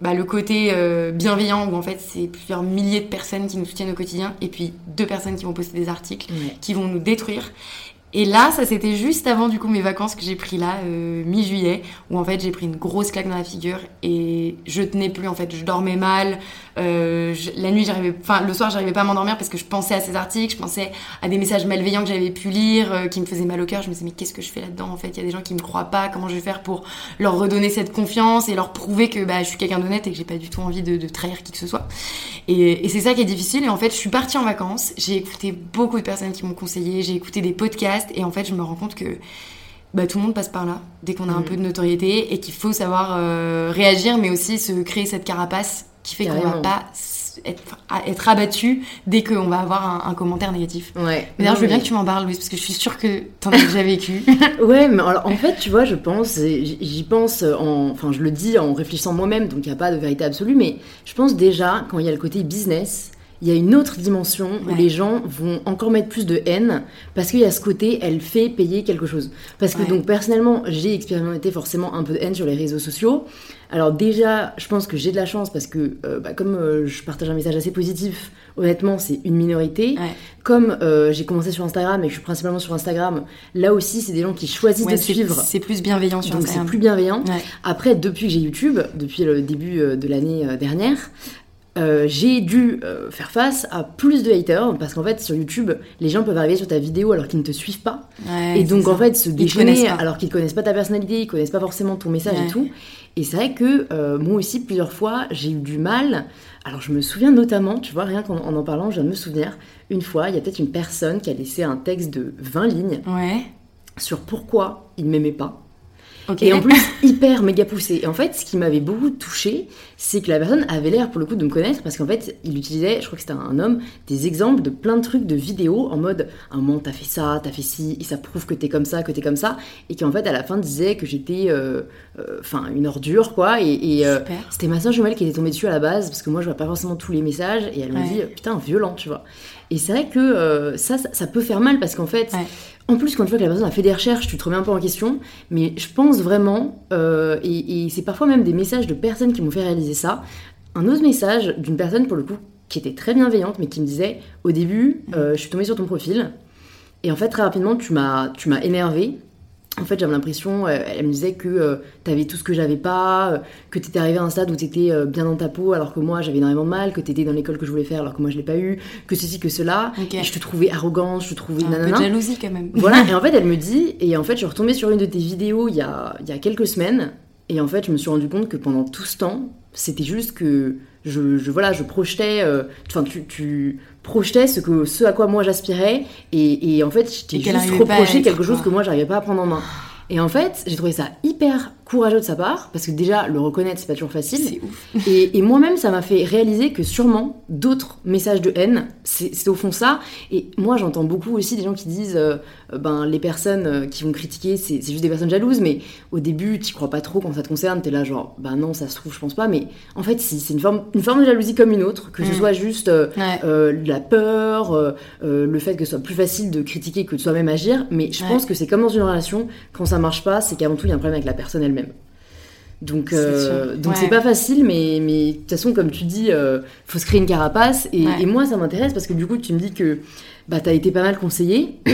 bah, le côté euh, bienveillant où en fait c'est plusieurs milliers de personnes qui nous soutiennent au quotidien et puis deux personnes qui vont poster des articles qui vont nous détruire et là, ça c'était juste avant du coup mes vacances que j'ai pris là, euh, mi-juillet, où en fait j'ai pris une grosse claque dans la figure et je tenais plus en fait, je dormais mal. Euh, la nuit, j'arrivais, enfin le soir, j'arrivais pas à m'endormir parce que je pensais à ces articles, je pensais à des messages malveillants que j'avais pu lire, euh, qui me faisaient mal au cœur. Je me disais mais qu'est-ce que je fais là-dedans en fait? Il y a des gens qui me croient pas, comment je vais faire pour leur redonner cette confiance et leur prouver que bah, je suis quelqu'un d'honnête et que j'ai pas du tout envie de, trahir qui que ce soit? Et c'est ça qui est difficile. Et en fait, je suis partie en vacances, j'ai écouté beaucoup de personnes qui m'ont conseillé, j'ai écouté des podcasts et en fait, je me rends compte que bah, tout le monde passe par là dès qu'on a un mm. peu de notoriété et qu'il faut savoir euh, réagir, mais aussi se créer cette carapace qui fait qu'on va pas être, être abattu dès qu'on va avoir un, commentaire négatif. Ouais. Mais d'ailleurs, je veux bien que tu m'en parles, Louise, parce que je suis sûre que tu en as déjà vécu. ouais, mais alors, en fait, tu vois, je pense, j'y pense, en, enfin, je le dis en réfléchissant moi-même, donc il n'y a pas de vérité absolue, mais je pense déjà, quand il y a le côté business, il y a une autre dimension où les gens vont encore mettre plus de haine parce qu'il y a ce côté, elle fait payer quelque chose. Parce que donc personnellement, j'ai expérimenté forcément un peu de haine sur les réseaux sociaux. Alors déjà, je pense que j'ai de la chance parce que euh, bah, comme euh, je partage un message assez positif, honnêtement, c'est une minorité. Comme euh, j'ai commencé sur Instagram et que je suis principalement sur Instagram, là aussi, c'est des gens qui choisissent de suivre. C'est plus bienveillant sur donc Instagram. c'est plus bienveillant. Après, depuis que j'ai YouTube, depuis le début de l'année dernière, euh, j'ai dû euh, faire face à plus de haters parce qu'en fait sur YouTube les gens peuvent arriver sur ta vidéo alors qu'ils ne te suivent pas. Et donc en fait se déchaîner alors qu'ils connaissent pas ta personnalité ils connaissent pas forcément ton message et tout. Et c'est vrai que euh, moi aussi plusieurs fois j'ai eu du mal. Alors je me souviens notamment tu vois rien qu'en en, parlant je viens de me souvenir une fois il y a peut-être une personne qui a laissé un texte de 20 lignes sur pourquoi il m'aimait pas et en plus, hyper méga poussé. Et en fait, ce qui m'avait beaucoup touché, c'est que la personne avait l'air pour le coup de me connaître parce qu'en fait, il utilisait, je crois que c'était un homme, des exemples de plein de trucs de vidéos en mode un moment t'as fait ça, t'as fait ci, et ça prouve que t'es comme ça, que t'es comme ça. Et qui en fait, à la fin, disait que j'étais, euh, euh, enfin, une ordure quoi. Et, euh, c'était ma soeur jumelle qui était tombée dessus à la base parce que moi, je vois pas forcément tous les messages. Et elle me dit, putain, violent, tu vois. Et c'est vrai que ça, ça, peut faire mal parce qu'en fait. En plus, quand tu vois que la personne a fait des recherches, tu te remets un peu en question. Mais je pense vraiment, euh, et, c'est parfois même des messages de personnes qui m'ont fait réaliser ça. Un autre message d'une personne, pour le coup, qui était très bienveillante, mais qui me disait Au début, euh, je suis tombée sur ton profil. Et en fait, très rapidement, tu m'as énervé en fait, j'avais l'impression, euh, elle me disait que euh, tu avais tout ce que j'avais pas, euh, que tu étais arrivé à un stade où tu étais bien dans ta peau alors que moi j'avais énormément de mal, que tu étais dans l'école que je voulais faire alors que moi je l'ai pas eu, que ceci, que cela. Et je te trouvais arrogante, je te trouvais un Peu de jalousie quand même. Voilà, et en fait elle me dit, et en fait je suis retombée sur une de tes vidéos il y a, il y a quelques semaines, et en fait je me suis rendu compte que pendant tout ce temps, c'était juste que je, je, voilà, je projetais, enfin tu, tu projetais ce, que, ce à quoi moi j'aspirais et, en fait je t'ai juste reproché quelque chose que moi j'arrivais pas à prendre en main. Et en fait j'ai trouvé ça hyper courageux de sa part, parce que déjà, le reconnaître, c'est pas toujours facile. C'est ouf. Et, et moi-même, ça m'a fait réaliser que sûrement d'autres messages de haine, c'est au fond ça. Et moi, j'entends beaucoup aussi des gens qui disent, euh, ben, les personnes euh, qui vont critiquer, c'est juste des personnes jalouses, mais au début, tu crois pas trop quand ça te concerne, t'es là genre, ben non, ça se trouve, je pense pas, mais en fait, si, c'est une forme, une forme de jalousie comme une autre, que ce Mm. soit juste euh, Ouais. euh, la peur, le fait que ce soit plus facile de critiquer que de soi-même agir, mais je Ouais. pense que c'est comme dans une relation, quand ça marche pas, c'est qu'avant tout, il y a un problème avec la personne elle-même. Donc, C'est euh, sûr. donc Ouais. c'est pas facile, mais, mais de toute façon, comme tu dis, euh, faut se créer une carapace. Et, Ouais. et moi, ça m'intéresse parce que du coup, tu me dis que bah, t'as été pas mal conseillé.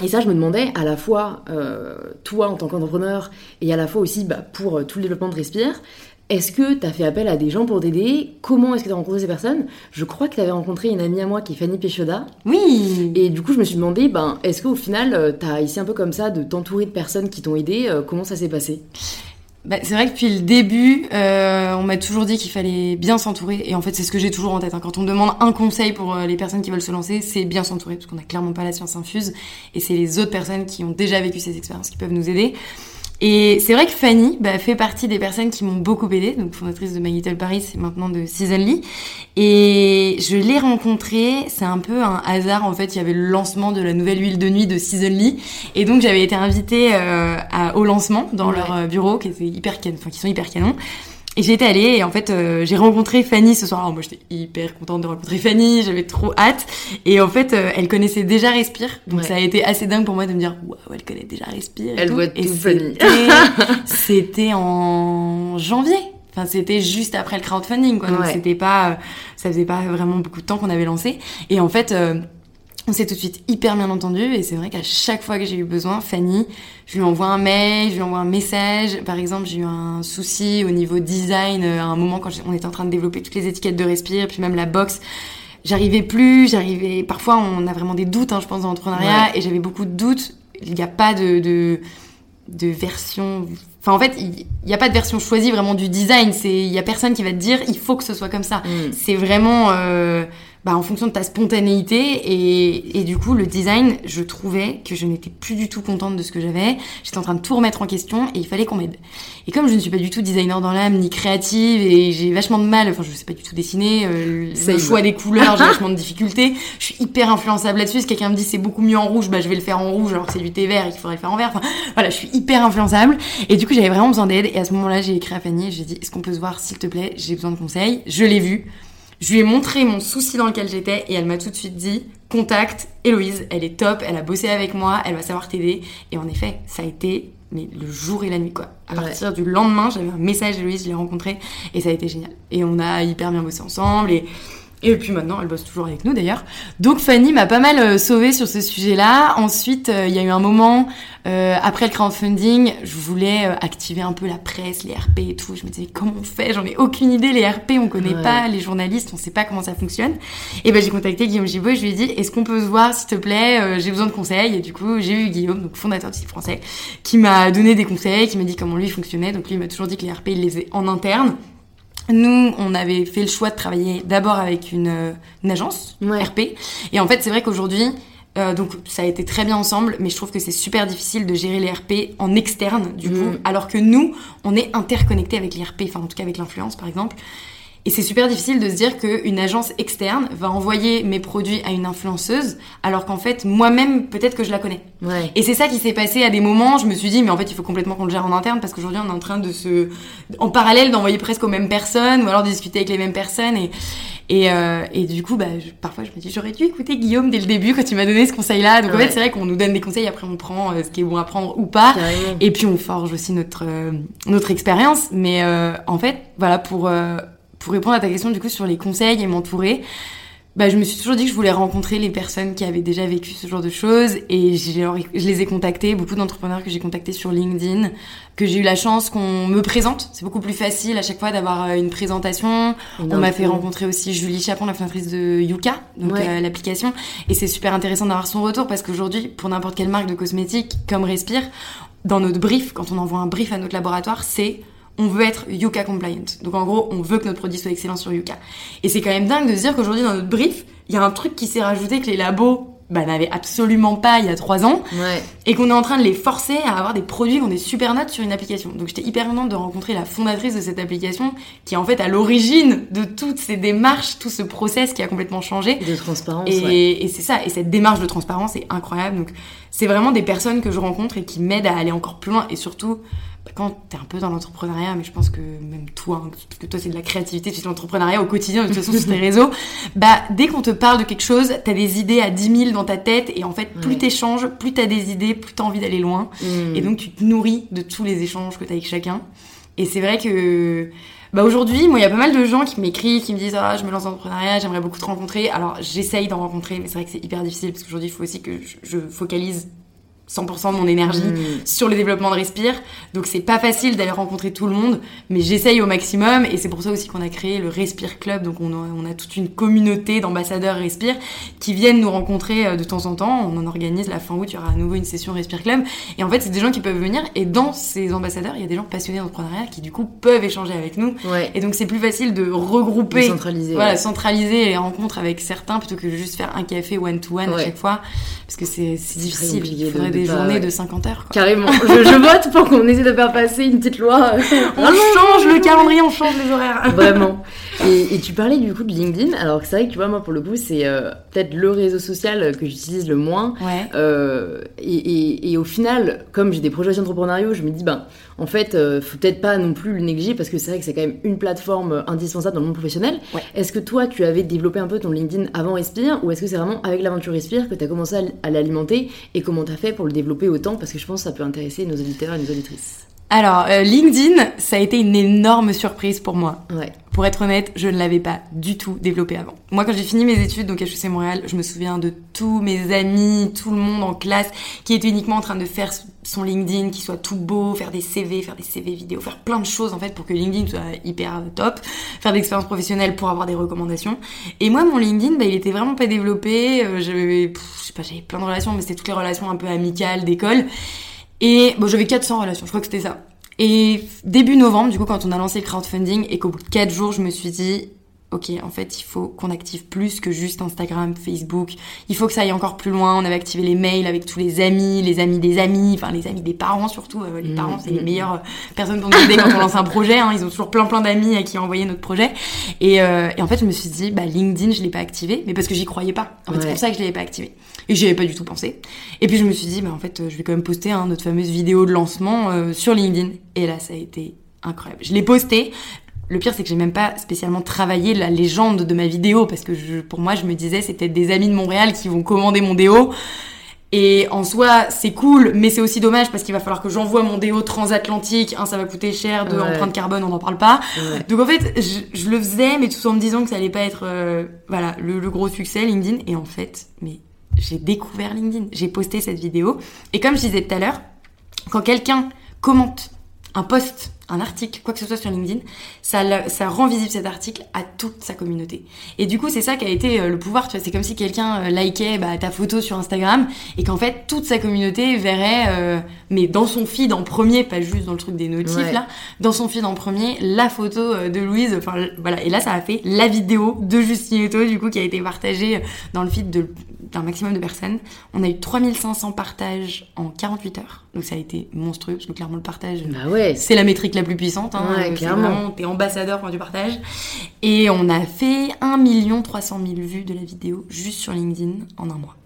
Et ça, je me demandais, à la fois, euh, toi en tant qu'entrepreneur, et à la fois aussi bah, pour euh, tout le développement de Respire, est-ce que tu as fait appel à des gens pour t'aider? Comment est-ce que tu as rencontré ces personnes? Je crois que tu avais rencontré une amie à moi qui est Fanny Péchoda. Oui. Et du coup, je me suis demandé, ben, est-ce qu'au final, tu as essayé un peu comme ça de t'entourer de personnes qui t'ont aidé euh, Comment ça s'est passé? Bah, c'est vrai que depuis le début, euh, on m'a toujours dit qu'il fallait bien s'entourer. Et en fait, c'est ce que j'ai toujours en tête. hein. Quand on me demande un conseil pour euh, les personnes qui veulent se lancer, c'est bien s'entourer, parce qu'on n'a clairement pas la science infuse. Et c'est les autres personnes qui ont déjà vécu ces expériences qui peuvent nous aider. Et c'est vrai que Fanny bah, fait partie des personnes qui m'ont beaucoup aidée, donc fondatrice de My Little Paris et maintenant de Seasonly. Et je l'ai rencontrée, c'est un peu un hasard en fait, il y avait le lancement de la nouvelle huile de nuit de Seasonly. Et donc j'avais été invitée euh, à- au lancement dans Ouais. leur euh, bureau, qui était hyper canon, enfin qui sont hyper canons. Et j'y étais allée et en fait euh, j'ai rencontré Fanny ce soir. Alors moi j'étais hyper contente de rencontrer Fanny, j'avais trop hâte. Et en fait euh, elle connaissait déjà Respire, donc Ouais. ça a été assez dingue pour moi de me dire waouh elle connaît déjà Respire. et Elle tout. voit Et tout, Fanny. c'était- en janvier. Enfin, c'était juste après le crowdfunding, quoi. Donc, Ouais. c'était pas, euh, ça faisait pas vraiment beaucoup de temps qu'on avait lancé. Et en fait, euh, on s'est tout de suite hyper bien entendu. Et c'est vrai qu'à chaque fois que j'ai eu besoin, Fanny, je lui envoie un mail, je lui envoie un message. Par exemple, j'ai eu un souci au niveau design euh, à un moment quand on était en train de développer toutes les étiquettes de Respire, puis même la box. J'arrivais plus, j'arrivais. Parfois, on a vraiment des doutes, hein, je pense, dans l'entrepreneuriat, et j'avais beaucoup de doutes. Il n'y a pas de, de, de version. Enfin, en fait, il n'y a pas de version choisie vraiment du design. C'est, il y a personne qui va te dire, il faut que ce soit comme ça. Mm. C'est vraiment euh, bah, en fonction de ta spontanéité et, et du coup le design, je trouvais que je n'étais plus du tout contente de ce que j'avais. J'étais en train de tout remettre en question et il fallait qu'on m'aide. Et comme je ne suis pas du tout designer dans l'âme ni créative et j'ai vachement de mal, enfin je sais pas du tout dessiner, euh, le choix des couleurs, j'ai vachement de difficultés. Je suis hyper influençable là-dessus. Si quelqu'un me dit c'est beaucoup mieux en rouge, bah je vais le faire en rouge alors que c'est du thé vert et qu'il faudrait le faire en vert. Enfin, voilà, je suis hyper influençable et du coup j'avais vraiment besoin d'aide et à ce moment-là j'ai écrit à Fanny et j'ai dit est-ce qu'on peut se voir s'il te plaît? J'ai besoin de conseils je l'ai vu je lui ai montré mon souci dans lequel j'étais et elle m'a tout de suite dit contacte Héloïse elle est top elle a bossé avec moi elle va savoir t'aider. Et en effet ça a été mais le jour et la nuit quoi. À Ouais. partir du lendemain j'avais un message d'Héloïse je l'ai rencontrée et ça a été génial. Et on a hyper bien bossé ensemble et et puis maintenant, elle bosse toujours avec nous d'ailleurs. Donc Fanny m'a pas mal euh, sauvée sur ce sujet-là. Ensuite, euh, il y a eu un moment, euh, après le crowdfunding, je voulais euh, activer un peu la presse, les RP et tout. Je me disais, comment on fait? J'en ai aucune idée. Les RP, on connaît Ouais. pas. Les journalistes, on sait pas comment ça fonctionne. Et ben j'ai contacté Guillaume Gibaud et je lui ai dit, est-ce qu'on peut se voir s'il te plaît? Euh, J'ai besoin de conseils. Et du coup, j'ai eu Guillaume, donc fondateur du site français, qui m'a donné des conseils, qui m'a dit comment lui fonctionnait. Donc lui, il m'a toujours dit que les RP, il les faisait en interne. Nous, on avait fait le choix de travailler d'abord avec une, euh, une agence Ouais. RP. Et en fait, c'est vrai qu'aujourd'hui, euh, donc ça a été très bien ensemble, mais je trouve que c'est super difficile de gérer les RP en externe, du coup, Mm. alors que nous, on est interconnectés avec les RP, enfin en tout cas avec l'influence, par exemple. Et c'est super difficile de se dire qu'une agence externe va envoyer mes produits à une influenceuse, alors qu'en fait, moi-même, peut-être que je la connais. Ouais. Et c'est ça qui s'est passé à des moments. Je me suis dit, mais en fait, il faut complètement qu'on le gère en interne parce qu'aujourd'hui, on est en train de se, en parallèle, d'envoyer presque aux mêmes personnes ou alors de discuter avec les mêmes personnes. Et, et, euh, et du coup, bah, je- parfois, je me dis, j'aurais dû écouter Guillaume dès le début quand il m'a donné ce conseil-là. Donc en fait, c'est vrai qu'on nous donne des conseils, après on prend euh, ce qui est bon à prendre ou pas. Et puis on forge aussi notre euh, notre expérience. Mais euh, en fait, voilà pour euh, pour répondre à ta question du coup sur les conseils et m'entourer. Bah, je me suis toujours dit que je voulais rencontrer les personnes qui avaient déjà vécu ce genre de choses et je les ai contactés, beaucoup d'entrepreneurs que j'ai contactés sur LinkedIn, que j'ai eu la chance qu'on me présente. C'est beaucoup plus facile à chaque fois d'avoir euh, une présentation. On m'a fait rencontrer aussi Julie Chapon, la fondatrice de Yuka, donc Ouais. euh, l'application. Et c'est super intéressant d'avoir son retour parce qu'aujourd'hui, pour n'importe quelle marque de cosmétiques comme Respire, dans notre brief, quand on envoie un brief à notre laboratoire, c'est on veut être Yuka compliant. Donc en gros, on veut que notre produit soit excellent sur Yuka. Et c'est quand même dingue de se dire qu'aujourd'hui, dans notre brief, il y a un truc qui s'est rajouté que les labos bah, n'avaient absolument pas il y a trois ans, Ouais. et qu'on est en train de les forcer à avoir des produits qui ont des super notes sur une application. Donc j'étais hyper contente de rencontrer la fondatrice de cette application, qui est en fait à l'origine de toutes ces démarches, tout ce process qui a complètement changé. De transparence. Et, ouais. et c'est ça, et cette démarche de transparence est incroyable. Donc, c'est vraiment des personnes que je rencontre et qui m'aident à aller encore plus loin. Et surtout, quand t'es un peu dans l'entrepreneuriat, mais je pense que même toi, hein, parce que toi c'est de la créativité, c'est de l'entrepreneuriat au quotidien, de toute façon sur tes réseaux, bah dès qu'on te parle de quelque chose, t'as des idées à 10 000 dans ta tête, et en fait, plus Ouais. t'échanges, plus t'as des idées, plus t'as envie d'aller loin. Mm. Et donc tu te nourris de tous les échanges que tu as avec chacun. Et c'est vrai que bah aujourd'hui, moi il y a pas mal de gens qui m'écrivent, qui me disent ah je me lance dans l'entrepreneuriat, j'aimerais beaucoup te rencontrer. Alors j'essaye d'en rencontrer, mais c'est vrai que c'est hyper difficile parce qu'aujourd'hui il faut aussi que je focalise 100% de mon énergie Mm. sur le développement de Respire. Donc c'est pas facile d'aller rencontrer tout le monde, mais j'essaye au maximum et c'est pour ça aussi qu'on a créé le Respire Club. Donc on a, on a toute une communauté d'ambassadeurs Respire qui viennent nous rencontrer euh, de temps en temps. On en organise la fin août, il y aura à nouveau une session Respire Club. Et en fait, c'est des gens qui peuvent venir et dans ces ambassadeurs, il y a des gens passionnés d'entrepreneuriat qui du coup peuvent échanger avec nous. Ouais. Et donc c'est plus facile de regrouper Centralisé. voilà, ouais. centraliser les rencontres avec certains plutôt que juste faire un café one-to-one à Ouais. chaque fois. Parce que c'est difficile. Il faudrait de des pas- journées de 50 heures. Quoi. Carrément. je, je vote pour qu'on essaie de faire passer une petite loi. On change le calendrier, on change les horaires. Vraiment. Et, et tu parlais du coup de LinkedIn. Alors que c'est vrai que tu vois, moi pour le coup, c'est euh, peut-être le réseau social que j'utilise le moins. Ouais. Euh, et, et- et au final, comme j'ai des projets d'entrepreneuriat, je me dis, ben, en fait, euh, faut peut-être pas non plus le négliger parce que c'est vrai que c'est quand même une plateforme indispensable dans le monde professionnel. Ouais. Est-ce que toi, tu avais développé un peu ton LinkedIn avant Respire ou est-ce que c'est vraiment avec l'aventure Respire que tu as commencé à l'alimenter et comment tu as fait pour le développer autant? Parce que je pense que ça peut intéresser nos auditeurs et nos auditrices. Alors, euh, LinkedIn, ça a été une énorme surprise pour moi. Ouais. Pour être honnête, je ne l'avais pas du tout développé avant. Moi, quand j'ai fini mes études, donc HEC Montréal, je me souviens de tous mes amis, tout le monde en classe qui était uniquement en train de faire son LinkedIn, qui soit tout beau, faire des CV, faire des CV vidéo, faire plein de choses en fait pour que LinkedIn soit hyper top, faire des expériences professionnelles pour avoir des recommandations. Et moi, mon LinkedIn, bah, il était vraiment pas développé. Euh, j'avais, je sais pas, j'avais plein de relations, mais c'était toutes les relations un peu amicales d'école. Et bon, j'avais 400 relations, je crois que c'était ça. Et début novembre, du coup, quand on a lancé le crowdfunding et qu'au bout de 4 jours, je me suis dit, ok, en fait, il faut qu'on active plus que juste Instagram, Facebook. Il faut que ça aille encore plus loin. On avait activé les mails avec tous les amis, les amis des amis, enfin les amis des parents surtout. Euh, les Mmh, parents, c'est les mmh. meilleures euh, personnes pour nous aider quand on lance un projet. Hein. Ils ont toujours plein plein d'amis à qui envoyer notre projet. Et, euh, et en fait, je me suis dit, bah LinkedIn, je l'ai pas activé, mais parce que j'y croyais pas. En fait, c'est pour ça que je l'avais pas activé. Et j'y avais pas du tout pensé. Et puis je me suis dit, bah en fait, euh, je vais quand même poster hein, notre fameuse vidéo de lancement euh, sur LinkedIn. Et là, ça a été incroyable. Je l'ai posté. Le pire, c'est que j'ai même pas spécialement travaillé la légende de ma vidéo parce que je, pour moi, je me disais, peut-être des amis de Montréal qui vont commander mon déo. Et en soi, c'est cool, mais c'est aussi dommage parce qu'il va falloir que j'envoie mon déo transatlantique. Un, ça va coûter cher. Deux, Ouais. empreinte carbone, on n'en parle pas. Ouais. Donc en fait, je, je le faisais, mais tout en me disant que ça allait pas être, euh, voilà, le, le gros succès LinkedIn. Et en fait, mais j'ai découvert LinkedIn. J'ai posté cette vidéo. Et comme je disais tout à l'heure, quand quelqu'un commente un post, un article, quoi que ce soit sur LinkedIn, ça, le- ça rend visible cet article à toute sa communauté. Et du coup, c'est ça qui a été euh, le pouvoir. Tu vois, c'est comme si quelqu'un euh, likait bah, ta photo sur Instagram et qu'en fait toute sa communauté verrait, euh, mais dans son feed en premier, pas juste dans le truc des notifs Ouais. là, dans son feed en premier, la photo de Louise. Enfin voilà. Et là, ça a fait la vidéo de Justine Hutto, du coup, qui a été partagée dans le feed de- d'un maximum de personnes. On a eu 3500 partages en 48 heures. Donc ça a été monstrueux parce que clairement le partage. Bah ouais. C'est la métrique la plus puissante. Hein. Ouais, clairement. T'es ambassadeur quand tu partages. Et on a fait 1 300 000 vues de la vidéo juste sur LinkedIn en un mois.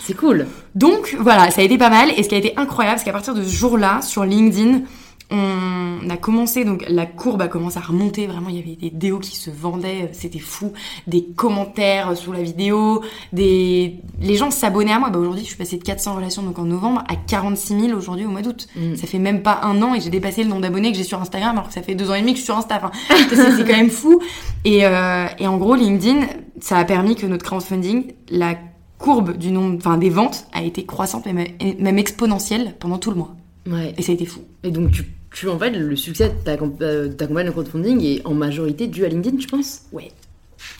C'est cool. Donc voilà, ça a été pas mal. Et ce qui a été incroyable, c'est qu'à partir de ce jour-là, sur LinkedIn, on a commencé, donc la courbe a commencé à remonter. Vraiment, il y avait des déos qui se vendaient, c'était fou. Des commentaires sous la vidéo, des les gens s'abonnaient à moi. Bah aujourd'hui, je suis passée de 400 relations donc en novembre à 46 000 aujourd'hui au mois d'août. Mm. Ça fait même pas un an et j'ai dépassé le nombre d'abonnés que j'ai sur Instagram alors que ça fait deux ans et demi que je suis sur Insta. Enfin, c'est quand même fou. Et, euh, et en gros, LinkedIn, ça a permis que notre crowdfunding, la courbe du nombre, enfin des ventes, a été croissante et même, et même exponentielle pendant tout le mois. Ouais. Et ça a été fou. Et donc, tu, tu en fait, le succès de ta, comp- euh, de ta campagne de crowdfunding est en majorité dû à LinkedIn, tu penses? Ouais.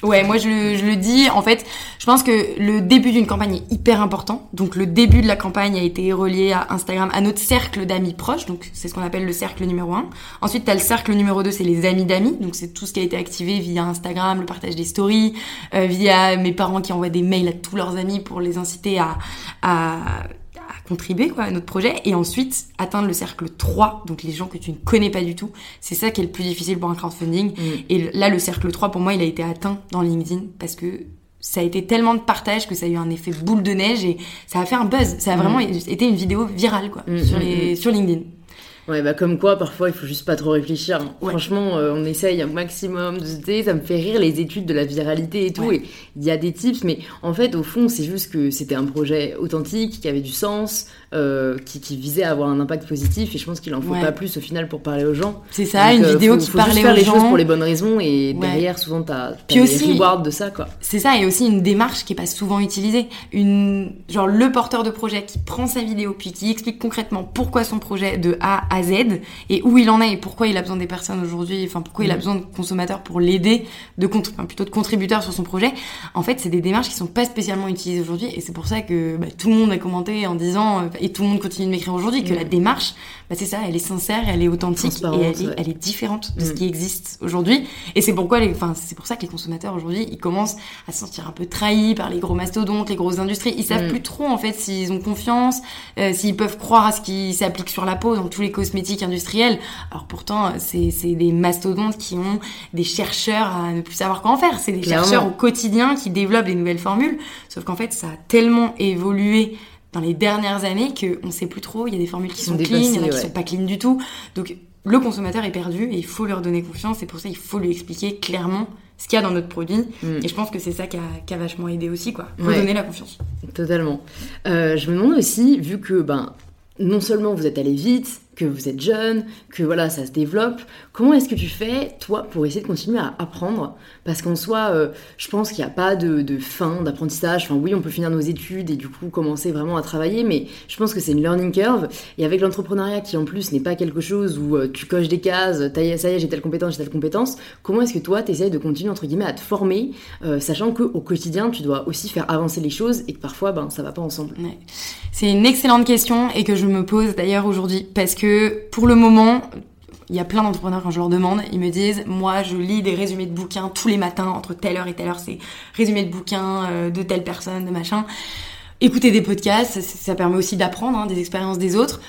Ouais, moi je, le- dis, en fait, je pense que le début d'une campagne est hyper important. Donc le début de la campagne a été relié à Instagram, à notre cercle d'amis proches, donc c'est ce qu'on appelle le cercle numéro un. Ensuite, tu as le cercle numéro 2, c'est les amis d'amis, donc c'est tout ce qui a été activé via Instagram, le partage des stories, euh, via mes parents qui envoient des mails à tous leurs amis pour les inciter à, à contribuer quoi, à notre projet. Et ensuite, atteindre le cercle 3, donc les gens que tu ne connais pas du tout. C'est ça qui est le plus difficile pour un crowdfunding. Et là, le cercle 3, pour moi, il a été atteint dans LinkedIn parce que ça a été tellement de partage que ça a eu un effet boule de neige et ça a fait un buzz. Ça a vraiment été une vidéo virale quoi, Mm, sur, mm, les, sur LinkedIn. Ouais, bah comme quoi, parfois, il faut juste pas trop réfléchir. Ouais. Franchement, euh, on essaye un maximum de se ça me fait rire les études de la viralité et tout. Ouais. Et il y a des tips, mais en fait, au fond, c'est juste que c'était un projet authentique, qui avait du sens, euh, qui, qui visait à avoir un impact positif. Et je pense qu'il en faut Ouais. pas plus au final pour parler aux gens. C'est ça, Donc, une euh, vidéo faut- qui faut juste parlait faire aux les gens. choses pour les bonnes raisons et derrière, souvent, t'as aussi- des rewards de ça, quoi. C'est ça, et aussi une démarche qui est pas souvent utilisée. Une, genre le porteur de projet qui prend sa vidéo puis qui explique concrètement pourquoi son projet de A à Z et où il en est et pourquoi il a besoin des personnes aujourd'hui, enfin pourquoi il a Mhm. besoin de consommateurs pour l'aider, de enfin, plutôt de contributeurs sur son projet. En fait, c'est des démarches qui sont pas spécialement utilisées aujourd'hui et c'est pour ça que bah, tout le monde a commenté en disant euh, et tout le monde continue de m'écrire aujourd'hui que Mhm. la démarche, bah, c'est ça, elle est sincère, elle est authentique et elle est, ouais. elle est différente de ce Mhm. qui existe aujourd'hui. Et c'est pourquoi enfin, c'est pour ça que les consommateurs aujourd'hui, ils commencent à se sentir un peu trahis par les gros mastodontes, les grosses industries. Ils savent Mm. plus trop, en fait, s'ils ont confiance, euh, s'ils peuvent croire à ce qui s'applique sur la peau dans tous les cosmétiques industriels. Alors pourtant, c'est, des mastodontes qui ont des chercheurs à ne plus savoir quoi en faire. C'est des Clairement. chercheurs au quotidien qui développent des nouvelles formules. Sauf qu'en fait, ça a tellement évolué dans les dernières années qu'on sait plus trop. Il y a des formules qui Sont sont, clean, il y en a qui ouais. sont pas clean du tout. Donc le consommateur est perdu et il faut lui redonner confiance. Et pour ça, il faut lui expliquer clairement ce qu'il y a dans notre produit. Mm. Et je pense que c'est ça qui a, qui a vachement aidé aussi, quoi. Ouais. Redonner la confiance. Totalement. Euh, je me demande aussi, vu que ben, non seulement vous êtes allé vite, que vous êtes jeune, que voilà, ça se développe, comment est-ce que tu fais, toi, pour essayer de continuer à apprendre? Parce qu'en soi, euh, je pense qu'il n'y a pas de, fin d'apprentissage. Enfin, oui, on peut finir nos études et du coup commencer vraiment à travailler, mais je pense que c'est une learning curve. Et avec l'entrepreneuriat qui, en plus, n'est pas quelque chose où euh, tu coches des cases, ça y est, j'ai telle compétence, j'ai telle compétence, comment est-ce que toi, tu essayes de continuer, entre guillemets, à te former, euh, sachant qu'au quotidien, tu dois aussi faire avancer les choses et que parfois, ben, ça va pas ensemble? C'est une excellente question et que je me pose d'ailleurs aujourd'hui parce que pour le moment, il y a plein d'entrepreneurs quand je leur demande, ils me disent moi je lis des résumés de bouquins tous les matins entre telle heure et telle heure, c'est résumé de bouquins euh, de telle personne, de machin. Écouter des podcasts, ça, permet aussi d'apprendre hein, des expériences des autres.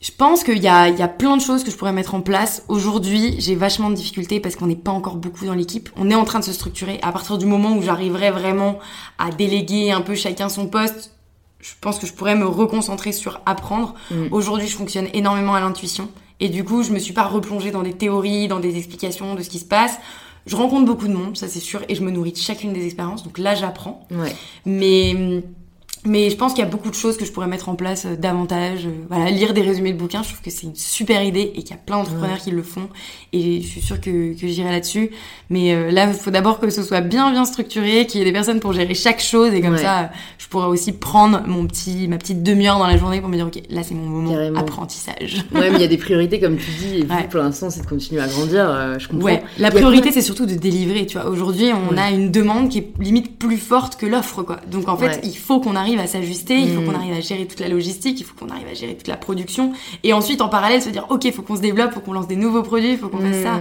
Je pense qu'il y y a plein de choses que je pourrais mettre en place. Aujourd'hui, j'ai vachement de difficultés parce qu'on n'est pas encore beaucoup dans l'équipe. On est en train de se structurer. À partir du moment où j'arriverai vraiment à déléguer un peu chacun son poste, je pense que je pourrais me reconcentrer sur apprendre. Mm. Aujourd'hui, je fonctionne énormément à l'intuition. Et du coup, je me suis pas replongée dans des théories, dans des explications de ce qui se passe. Je rencontre beaucoup de monde, ça c'est sûr, et je me nourris de chacune des expériences. Donc là, j'apprends. Ouais. Mais, mais je pense qu'il y a beaucoup de choses que je pourrais mettre en place euh, davantage. Euh, Voilà, lire des résumés de bouquins, je trouve que c'est une super idée et qu'il y a plein d'entrepreneurs qui le font. Et je suis sûre que, que j'irai là-dessus. Mais euh, là, il faut d'abord que ce soit bien, bien structuré, qu'il y ait des personnes pour gérer chaque chose. Et comme Ouais. ça, je pourrais aussi prendre mon petit, ma petite demi-heure dans la journée pour me dire, OK, là, c'est mon moment Carrément. apprentissage. Ouais, mais il y a des priorités, comme tu dis, et Ouais. pour l'instant, c'est de continuer à grandir, je comprends. Ouais, la priorité c'est surtout de délivrer, tu vois. Aujourd'hui, on a une demande qui est limite plus forte que l'offre, quoi. Donc en fait, il faut qu'on arrive à s'ajuster, il faut Mm. qu'on arrive à gérer toute la logistique, il faut qu'on arrive à gérer toute la production, et ensuite en parallèle se dire, ok, il faut qu'on se développe, faut qu'on lance des nouveaux produits, il faut qu'on fasse ça.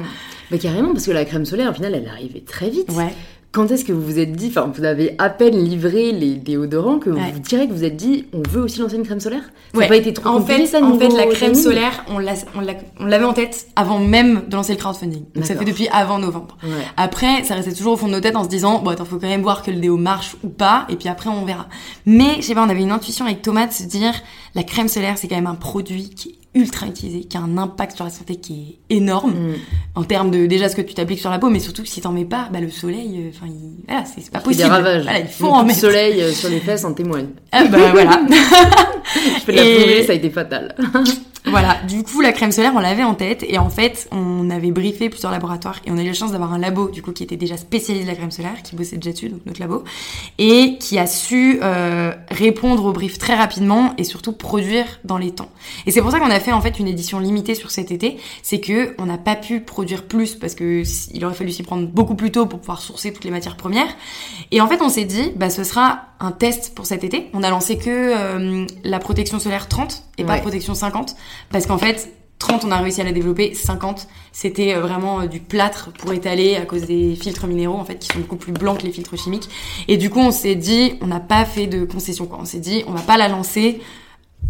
Bah, carrément, parce que la crème solaire, au final, elle est arrivée très vite. Ouais. Quand est-ce que vous vous êtes dit, enfin, vous avez à peine livré les déodorants, que Ouais. vous direz que vous êtes dit, on veut aussi lancer une crème solaire? Ça Ouais. n'a pas été trop En compliqué, fait, ça, en fait, la crème timing? solaire, on l'a- on l'a- on l'avait en tête avant même de lancer le crowdfunding. Donc ça fait depuis avant novembre. Ouais. Après, ça restait toujours au fond de nos têtes en se disant, bon, attends, faut quand même voir que le déo marche ou pas, et puis après, on verra. Mais, je sais pas, on avait une intuition avec Thomas de se dire, la crème solaire, c'est quand même un produit qui est ultra utilisé, qui a un impact sur la santé qui est énorme, Mm. en termes de déjà ce que tu t'appliques sur la peau, mais surtout si t'en mets pas, bah, le soleil, euh, enfin, il... voilà, c'est pas Il fait des possible. ravages. Voilà, il faut en mettre. soleil euh, sur les fesses en témoigne. Ah, bah, voilà. Je de la Et- ça a été fatal. voilà, du coup, la crème solaire, on l'avait en tête. Et en fait, on avait briefé plusieurs laboratoires. Et on a eu la chance d'avoir un labo, du coup, qui était déjà spécialisé de la crème solaire, qui bossait déjà dessus, donc notre labo. Et qui a su euh, répondre au brief très rapidement et surtout produire dans les temps. Et c'est pour ça qu'on a fait, en fait, une édition limitée sur cet été. C'est que on n'a pas pu produire plus parce que il aurait fallu s'y prendre beaucoup plus tôt pour pouvoir sourcer toutes les matières premières. Et en fait, on s'est dit, bah, ce sera un test pour cet été. On a lancé que euh, la protection solaire 30 et pas protection 50 parce qu'en fait 30 on a réussi à la développer 50 c'était euh, vraiment euh, du plâtre pour étaler à cause des filtres minéraux en fait qui sont beaucoup plus blancs que les filtres chimiques et du coup on s'est dit on n'a pas fait de concession quoi on s'est dit on va pas la lancer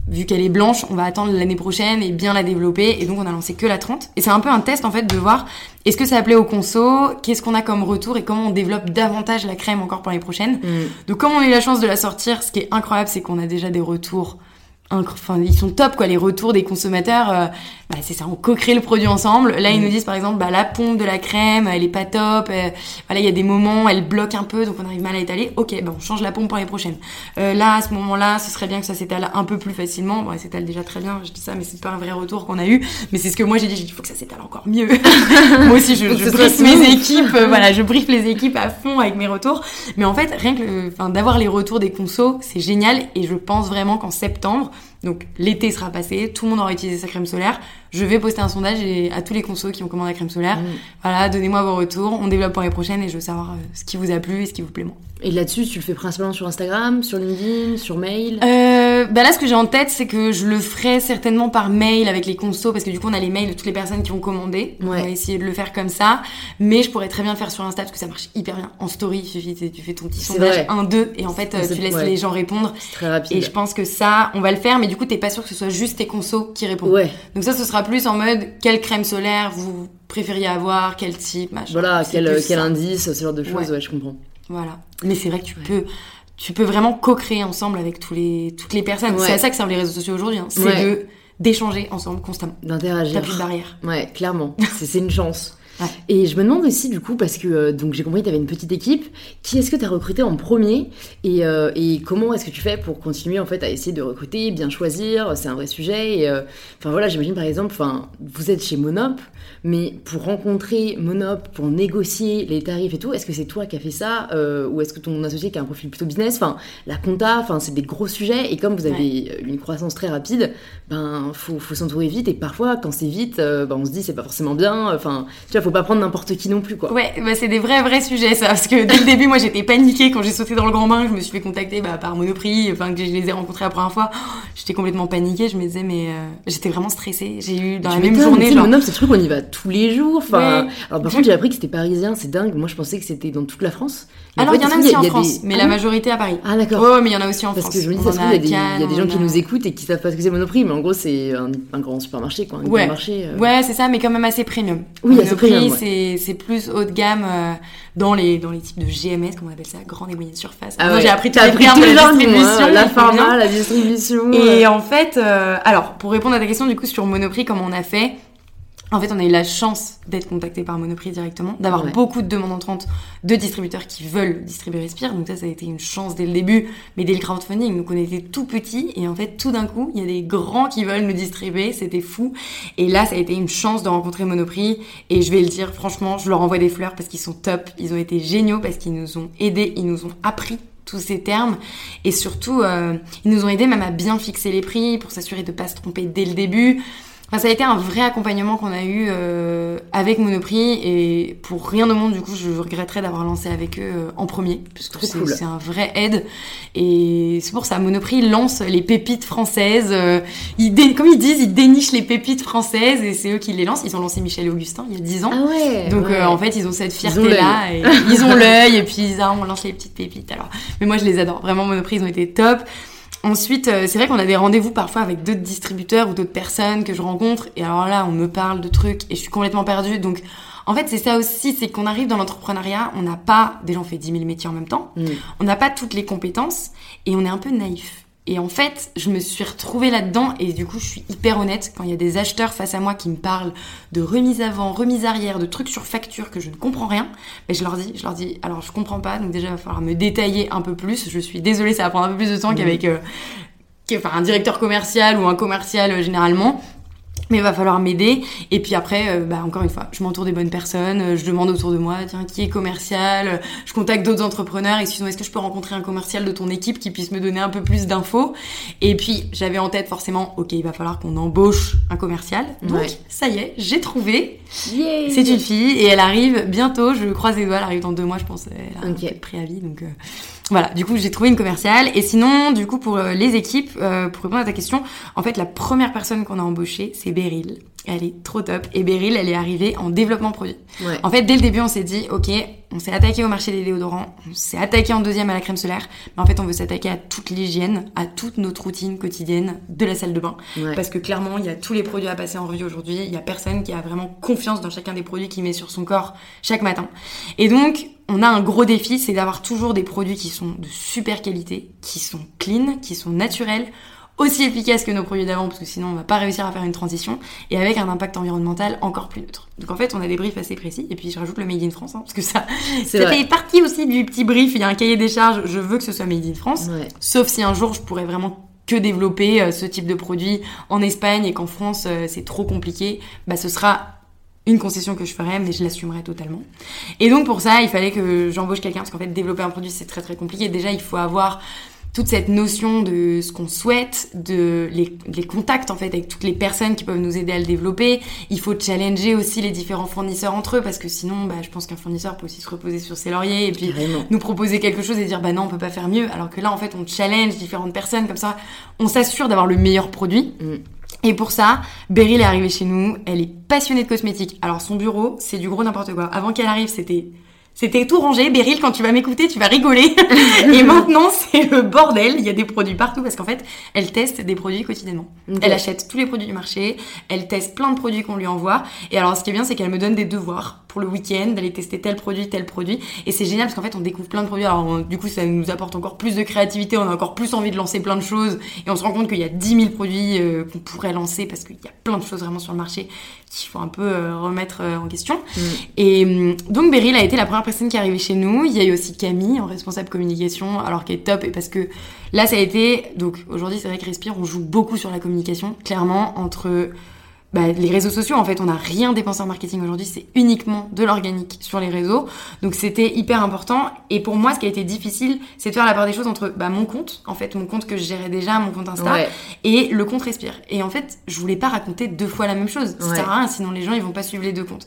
vu qu'elle est blanche, on va attendre l'année prochaine et bien la développer. Et donc, on a lancé que la 30. Et c'est un peu un test, en fait, de voir est-ce que ça plaît au conso, qu'est-ce qu'on a comme retour et comment on développe davantage la crème encore pour les prochaines. Mm. Donc, comme on a eu la chance de la sortir, ce qui est incroyable, c'est qu'on a déjà des retours enfin ils sont top quoi les retours des consommateurs euh, bah, c'est ça on co-crée le produit ensemble. Là ils mm. nous disent par exemple bah la pompe de la crème elle est pas top euh, voilà il y a des moments elle bloque un peu donc on arrive mal à étaler. Ok bah on change la pompe pour les prochaines. Euh, là à ce moment là ce serait bien que ça s'étale un peu plus facilement. Bon elle s'étale déjà très bien je dis ça mais c'est pas un vrai retour qu'on a eu. Mais c'est ce que moi j'ai dit il faut que ça s'étale encore mieux. Moi aussi je, je briefe mes équipes voilà je briefe les équipes à fond avec mes retours. Mais en fait rien que d'avoir les retours des consos c'est génial. Et je pense vraiment qu'en septembre donc l'été sera passé, tout le monde aura utilisé sa crème solaire. Je vais poster un sondage et à tous les consos qui ont commandé la crème solaire. Mm. Voilà, donnez-moi vos retours, on développe pour les prochaines et je veux savoir euh, ce qui vous a plu et ce qui vous plaît moins. Et là-dessus, tu le fais principalement sur Instagram, sur LinkedIn, sur mail? Euh, bah Là, ce que j'ai en tête, c'est que je le ferai certainement par mail avec les consos, parce que du coup, on a les mails de toutes les personnes qui ont commandé. On va essayer de le faire comme ça. Mais je pourrais très bien le faire sur Insta, parce que ça marche hyper bien. En story, il suffit, tu fais ton petit sondage 1-2, et en fait, euh, tu laisses les gens répondre. C'est très rapide. Et je pense que ça, on va le faire, mais du coup, t'es pas sûr que ce soit juste tes consos qui répondent. Ouais. Donc ça, ce sera plus en mode, quelle crème solaire vous préfériez avoir, quel type, machin. Voilà, quel, quel indice, ce genre de choses, ouais je comprends. Voilà. Mais c'est vrai que tu peux tu peux vraiment co-créer ensemble avec tous les toutes les personnes. C'est à ça que servent les réseaux sociaux aujourd'hui. Hein. C'est de d'échanger ensemble constamment. D'interagir. T'as plus de barrière. Ouais, clairement. c'est une chance. Et je me demande aussi du coup parce que euh, donc j'ai compris que tu avais une petite équipe, qui est-ce que tu as recruté en premier et, euh, et comment est-ce que tu fais pour continuer en fait à essayer de recruter, bien choisir, c'est un vrai sujet et euh, enfin voilà, j'imagine par exemple enfin vous êtes chez Monop mais pour rencontrer Monop, pour négocier les tarifs et tout, est-ce que c'est toi qui as fait ça ou est-ce que ton associé qui a un profil plutôt business, enfin la compta, enfin c'est des gros sujets et comme vous avez une croissance très rapide, ben faut, faut s'entourer vite et parfois quand c'est vite, ben, on se dit c'est pas forcément bien, enfin tu vois faut pas prendre n'importe qui non plus, quoi. Ouais, bah c'est des vrais, vrais sujets, ça. Parce que dès le début, moi, j'étais paniquée quand j'ai sauté dans le grand bain, je me suis fait contacter bah, par Monoprix, enfin, que je les ai rencontrés la première fois. j'étais complètement paniquée, je me disais, mais euh, j'étais vraiment stressée. J'ai eu dans la même journée. Genre... Monop, c'est truc, on y va tous les jours. Enfin, alors par contre, j'ai appris que c'était parisien, c'est dingue. Moi, je pensais que c'était dans toute la France. Alors, il y en a aussi en France, mais la ah majorité à Paris. Ah, d'accord. Ouais, mais il y en a aussi en France. Parce que je me dis, ça se trouve, il y a des gens qui nous écoutent et qui savent pas ce que c'est Monoprix, mais en gros, c'est un grand supermarché, quoi. Un ouais. marché. Euh. Ouais, c'est ça, mais quand même assez premium. Oui, assez premium. c'est plus haut de gamme euh, dans les dans les types de GMS, comment on appelle ça, grande et moyenne surface. Ah j'ai appris tous les termes de la distribution, la pharma, la distribution. Et en fait, euh, alors pour répondre à ta question du coup sur Monoprix, comment on a fait en fait, on a eu la chance d'être contacté par Monoprix directement, d'avoir beaucoup de demandes entrantes de distributeurs qui veulent distribuer Respire. Donc ça, ça a été une chance dès le début, mais dès le crowdfunding, nous on était tout petits et en fait, tout d'un coup, il y a des grands qui veulent nous distribuer. C'était fou. Et là, ça a été une chance de rencontrer Monoprix. Et je vais le dire, franchement, je leur envoie des fleurs parce qu'ils sont top. Ils ont été géniaux parce qu'ils nous ont aidés, ils nous ont appris tous ces termes et surtout euh, ils nous ont aidés même à bien fixer les prix pour s'assurer de pas se tromper dès le début ça a été un vrai accompagnement qu'on a eu euh, avec Monoprix et pour rien au monde du coup je regretterais d'avoir lancé avec eux euh, en premier puisque c'est un vrai aide. Et c'est pour ça Monoprix lance les pépites françaises euh, ils comme ils disent ils dénichent les pépites françaises et c'est eux qui les lancent. Ils ont lancé Michel et Augustin il y a 10 ans. Ah ouais, donc euh, en fait ils ont cette fierté là et ils ont l'œil et puis ils ah, on lance les petites pépites. Alors mais moi je les adore. Vraiment Monoprix ils ont été top Ensuite, euh, c'est vrai qu'on a des rendez-vous parfois avec d'autres distributeurs ou d'autres personnes que je rencontre. Et alors là, on me parle de trucs et je suis complètement perdue. Donc, en fait, c'est ça aussi, c'est qu'on arrive dans l'entrepreneuriat, on n'a pas, déjà on fait 10 000 métiers en même temps, mm. on n'a pas toutes les compétences et on est un peu naïf. Et en fait, je me suis retrouvée là-dedans et du coup, je suis hyper honnête quand il y a des acheteurs face à moi qui me parlent de remise avant, remise arrière, de trucs sur facture que je ne comprends rien. Mais je leur dis, je leur dis, alors je comprends pas, donc déjà il va falloir me détailler un peu plus. Je suis désolée, ça va prendre un peu plus de temps mmh. qu'avec euh, enfin, un directeur commercial ou un commercial euh, généralement. Mais il va falloir m'aider. Et puis après, euh, bah, encore une fois, je m'entoure des bonnes personnes, euh, je demande autour de moi, tiens, qui est commercial, euh, je contacte d'autres entrepreneurs, et sinon, est-ce que je peux rencontrer un commercial de ton équipe qui puisse me donner un peu plus d'infos? Et puis, j'avais en tête forcément, ok, il va falloir qu'on embauche un commercial. Donc, ça y est, j'ai trouvé. C'est une fille, et elle arrive bientôt, je croise les doigts, elle arrive dans deux mois, je pense, elle a un préavis, donc... Voilà, du coup j'ai trouvé une commerciale et sinon du coup pour euh, les équipes, euh, pour répondre à ta question, en fait la première personne qu'on a embauchée c'est Beryl. Elle est trop top et Beryl elle est arrivée en développement produit. En fait dès le début on s'est dit ok on s'est attaqué au marché des déodorants, on s'est attaqué en deuxième à la crème solaire, mais en fait on veut s'attaquer à toute l'hygiène, à toute notre routine quotidienne de la salle de bain. Parce que clairement il y a tous les produits à passer en revue aujourd'hui, il y a personne qui a vraiment confiance dans chacun des produits qu'il met sur son corps chaque matin. Et donc on a un gros défi, c'est d'avoir toujours des produits qui sont de super qualité, qui sont clean, qui sont naturels, aussi efficaces que nos produits d'avant, parce que sinon on va pas réussir à faire une transition, et avec un impact environnemental encore plus neutre. Donc en fait, on a des briefs assez précis, et puis je rajoute le Made in France, hein, parce que ça, ça fait partie aussi du petit brief, il y a un cahier des charges, je veux que ce soit Made in France, sauf si un jour je pourrais vraiment que développer euh, ce type de produit en Espagne et qu'en France euh, c'est trop compliqué, bah ce sera une concession que je ferais, mais je l'assumerais totalement. Et donc pour ça, il fallait que j'embauche quelqu'un, parce qu'en fait, développer un produit, c'est très très compliqué. Déjà, il faut avoir toute cette notion de ce qu'on souhaite, de les, contacts en fait avec toutes les personnes qui peuvent nous aider à le développer. Il faut challenger aussi les différents fournisseurs entre eux parce que sinon, bah, je pense qu'un fournisseur peut aussi se reposer sur ses lauriers et puis nous proposer quelque chose et dire bah non, on peut pas faire mieux. Alors que là, en fait, on challenge différentes personnes comme ça, on s'assure d'avoir le meilleur produit. Mm. Et pour ça, Beryl est arrivée chez nous, elle est passionnée de cosmétiques. Alors son bureau, c'est du gros n'importe quoi. Avant qu'elle arrive, c'était c'était tout rangé. Beryl, quand tu vas m'écouter, tu vas rigoler. et maintenant, c'est le bordel. Il y a des produits partout parce qu'en fait, elle teste des produits quotidiennement. Elle achète tous les produits du marché. Elle teste plein de produits qu'on lui envoie. Et alors, ce qui est bien, c'est qu'elle me donne des devoirs pour le week-end, d'aller tester tel produit, tel produit. Et c'est génial parce qu'en fait, on découvre plein de produits. Alors, du coup, ça nous apporte encore plus de créativité. On a encore plus envie de lancer plein de choses. Et on se rend compte qu'il y a 10 000 produits euh, qu'on pourrait lancer parce qu'il y a plein de choses vraiment sur le marché qu'il faut un peu euh, remettre euh, en question. Mm. Et hum, donc, Beryl a été la première personne qui est arrivée chez nous. Il y a eu aussi Camille en responsable communication, alors qu'elle est top et parce que là, ça a été. Donc, aujourd'hui, c'est vrai que Respire, on joue beaucoup sur la communication, clairement, entre bah, les réseaux sociaux, en fait, on n'a rien dépensé en marketing aujourd'hui, c'est uniquement de l'organique sur les réseaux. Donc c'était hyper important. Et pour moi, ce qui a été difficile, c'est de faire la part des choses entre bah, mon compte, en fait, mon compte que je gérais déjà, mon compte Insta, et le compte Respire. Et en fait, je voulais pas raconter deux fois la même chose. Ça sert à rien, sinon les gens, ils vont pas suivre les deux comptes.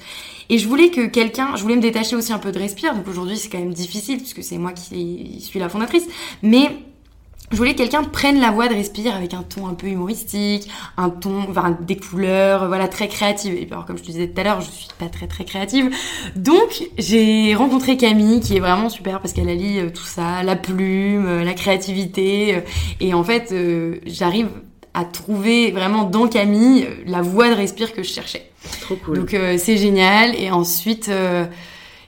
Et je voulais que quelqu'un, je voulais me détacher aussi un peu de Respire. Donc aujourd'hui, c'est quand même difficile, puisque c'est moi qui suis la fondatrice. Mais je voulais que quelqu'un prenne la voix de Respire avec un ton un peu humoristique, un ton, enfin, des couleurs, voilà, très créative. Et puis alors, comme je te disais tout à l'heure, je suis pas très très créative. Donc, j'ai rencontré Camille, qui est vraiment super parce qu'elle allie euh, tout ça, la plume, euh, la créativité. Euh, et en fait, j'arrive à trouver vraiment dans Camille la voix de Respire que je cherchais. Trop cool. Donc, c'est génial. Et ensuite,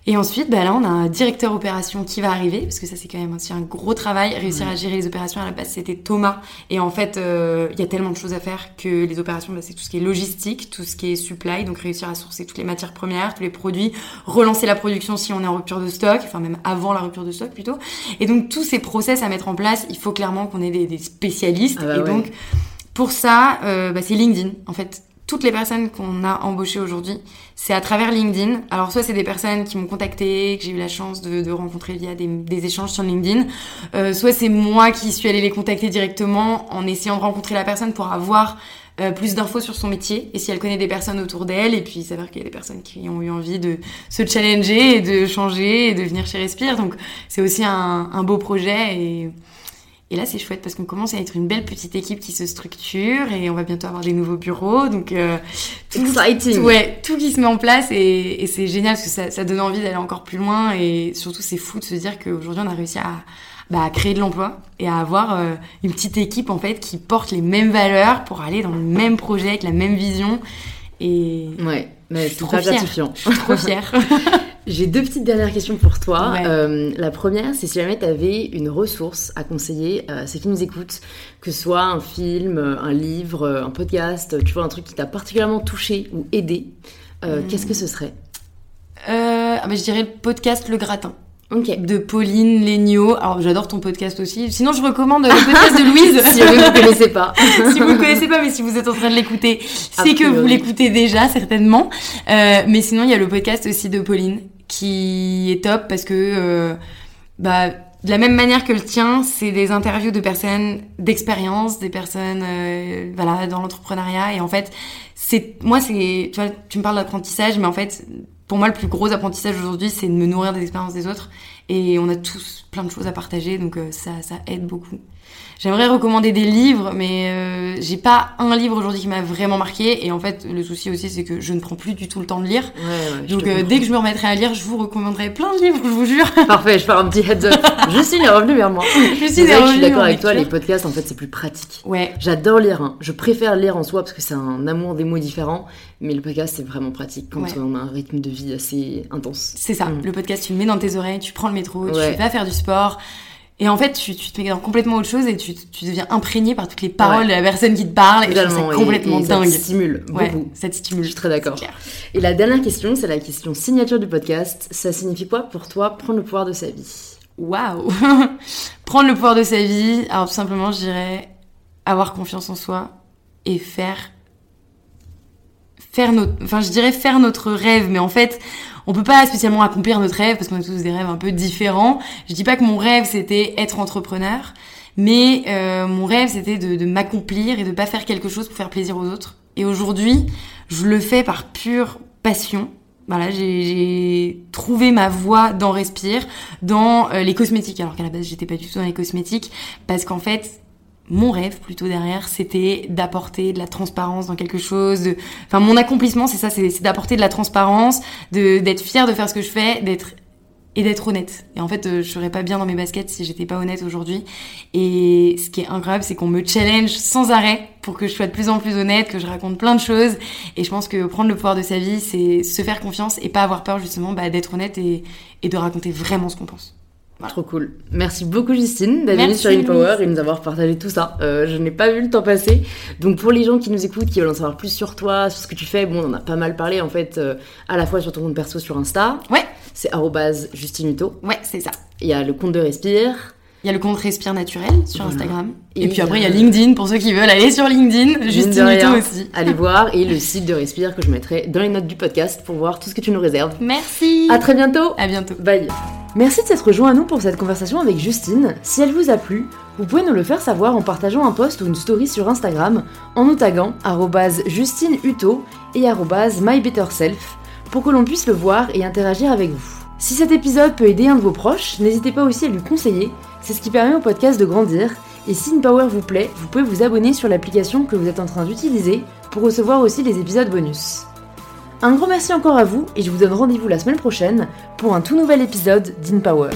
et ensuite, bah là, on a un directeur opération qui va arriver, parce que ça, c'est quand même aussi un gros travail. Réussir à gérer les opérations, à la base, c'était Thomas. Et en fait, euh, il y a tellement de choses à faire que les opérations, bah, c'est tout ce qui est logistique, tout ce qui est supply, donc réussir à sourcer toutes les matières premières, tous les produits, relancer la production si on est en rupture de stock, enfin même avant la rupture de stock plutôt. Et donc, tous ces process à mettre en place, il faut clairement qu'on ait des, des spécialistes. Ah bah et donc, pour ça, euh, bah, c'est LinkedIn. En fait, toutes les personnes qu'on a embauchées aujourd'hui, c'est à travers LinkedIn. Alors soit c'est des personnes qui m'ont contacté, que j'ai eu la chance de, rencontrer via des, échanges sur LinkedIn, euh, soit c'est moi qui suis allée les contacter directement en essayant de rencontrer la personne pour avoir euh, plus d'infos sur son métier et si elle connaît des personnes autour d'elle et puis il qu'il y a des personnes qui ont eu envie de se challenger et de changer et de venir chez Respire donc c'est aussi un, un beau projet et et là, c'est chouette parce qu'on commence à être une belle petite équipe qui se structure et on va bientôt avoir des nouveaux bureaux. Donc, euh, tout, Exciting. ouais, tout qui se met en place et, c'est génial parce que ça, ça donne envie d'aller encore plus loin et surtout, c'est fou de se dire qu'aujourd'hui, on a réussi à, bah, créer de l'emploi et à avoir euh, une petite équipe en fait qui porte les mêmes valeurs pour aller dans le même projet avec la même vision. Et ouais, mais c'est trop gratifiant. Je suis trop fière. J'ai deux petites dernières questions pour toi. Euh, la première, c'est si jamais tu avais une ressource à conseiller à ceux qui nous écoutent, que ce soit un film, un livre, un podcast, tu vois, un truc qui t'a particulièrement touché ou aidé, euh, hmm. qu'est-ce que ce serait? Euh, ah bah, Je dirais le podcast Le Gratin. Ok. de Pauline Legnaud. Alors j'adore ton podcast aussi. Sinon je recommande le podcast de Louise. si vous ne connaissez pas. si vous ne connaissez pas, mais si vous êtes en train de l'écouter, c'est que vous l'écoutez déjà certainement. Euh, mais sinon il y a le podcast aussi de Pauline qui est top parce que euh, bah de la même manière que le tien, c'est des interviews de personnes d'expérience, des personnes euh, voilà dans l'entrepreneuriat et en fait c'est moi c'est tu vois tu me parles d'apprentissage mais en fait pour moi le plus gros apprentissage aujourd'hui c'est de me nourrir des expériences des autres et on a tous plein de choses à partager donc euh, ça ça aide beaucoup. J'aimerais recommander des livres, mais euh, j'ai pas un livre aujourd'hui qui m'a vraiment marqué. Et en fait, le souci aussi, c'est que je ne prends plus du tout le temps de lire. Ouais, ouais, je Donc euh, dès que je me remettrai à lire, je vous recommanderai plein de livres, je vous jure. Parfait, je fais un petit heads up. Justine est revenue vers moi. Je C'est vrai que je suis revenue d'accord avec toi, les podcasts, en fait, c'est plus pratique. Ouais, J'adore lire, hein. je préfère lire en soi parce que c'est un amour des mots différents, mais le podcast c'est vraiment pratique quand Ouais. on a un rythme de vie assez intense. c'est ça. Mm. Le podcast, tu le mets dans tes oreilles, tu prends le métro, tu vas faire du sport. Et en fait, tu, tu te mets dans complètement autre chose et tu, tu deviens imprégné par toutes les paroles Ouais. de la personne qui te parle. Et je et- complètement et ça te dingue. stimule Ouais, beaucoup. ça te Je stimule. suis très d'accord. C'est. Et la dernière question, c'est la question signature du podcast. Ça signifie quoi pour toi prendre le pouvoir de sa vie? Waouh Prendre le pouvoir de sa vie, alors tout simplement, je dirais avoir confiance en soi et faire faire notre enfin je dirais faire notre rêve mais en fait on peut pas spécialement accomplir notre rêve parce qu'on a tous des rêves un peu différents. Je dis pas que mon rêve c'était être entrepreneur, mais euh, mon rêve c'était de, de m'accomplir et de pas faire quelque chose pour faire plaisir aux autres. Et aujourd'hui, je le fais par pure passion. Voilà, j'ai trouvé ma voie dans Respire, dans euh, les cosmétiques, alors qu'à la base j'étais pas du tout dans les cosmétiques, parce qu'en fait mon rêve plutôt derrière, c'était d'apporter de la transparence dans quelque chose. De... Enfin, mon accomplissement, c'est ça, c'est d'apporter de la transparence, d'être fier de faire ce que je fais, d'être et d'être honnête. Et en fait, euh, je serais pas bien dans mes baskets si j'étais pas honnête aujourd'hui. Et ce qui est incroyable, c'est qu'on me challenge sans arrêt pour que je sois de plus en plus honnête, que je raconte plein de choses. Et je pense que prendre le pouvoir de sa vie, c'est se faire confiance et pas avoir peur justement bah, d'être honnête et, et de raconter vraiment ce qu'on pense. Trop cool. Merci beaucoup Justine d'être venue sur InPower et de nous avoir partagé tout ça. Euh, je n'ai pas vu le temps passer. Donc pour les gens qui nous écoutent, qui veulent en savoir plus sur toi, sur ce que tu fais, bon, on en a pas mal parlé en fait, euh, à la fois sur ton compte perso sur Insta. Ouais. C'est justinuto. Ouais, c'est ça. Il y a le compte de Respire. Il y a le compte Respire Naturel sur Voilà. Instagram. Et Et, puis après, il y a euh, LinkedIn pour ceux qui veulent aller sur LinkedIn. Justine rien, Hutto aussi. Allez voir. Et le site de Respire que je mettrai dans les notes du podcast pour voir tout ce que tu nous réserves. Merci. À très bientôt À bientôt. Bye Merci de s'être rejoint à nous pour cette conversation avec Justine. Si elle vous a plu, vous pouvez nous le faire savoir en partageant un post ou une story sur Instagram en nous taguant arrobase justinehuto et mybetterself pour que l'on puisse le voir et interagir avec vous. Si cet épisode peut aider un de vos proches, n'hésitez pas aussi à lui conseiller, c'est ce qui permet au podcast de grandir. Et si InPower vous plaît, vous pouvez vous abonner sur l'application que vous êtes en train d'utiliser pour recevoir aussi les épisodes bonus. Un grand merci encore à vous et je vous donne rendez-vous la semaine prochaine pour un tout nouvel épisode d'InPower.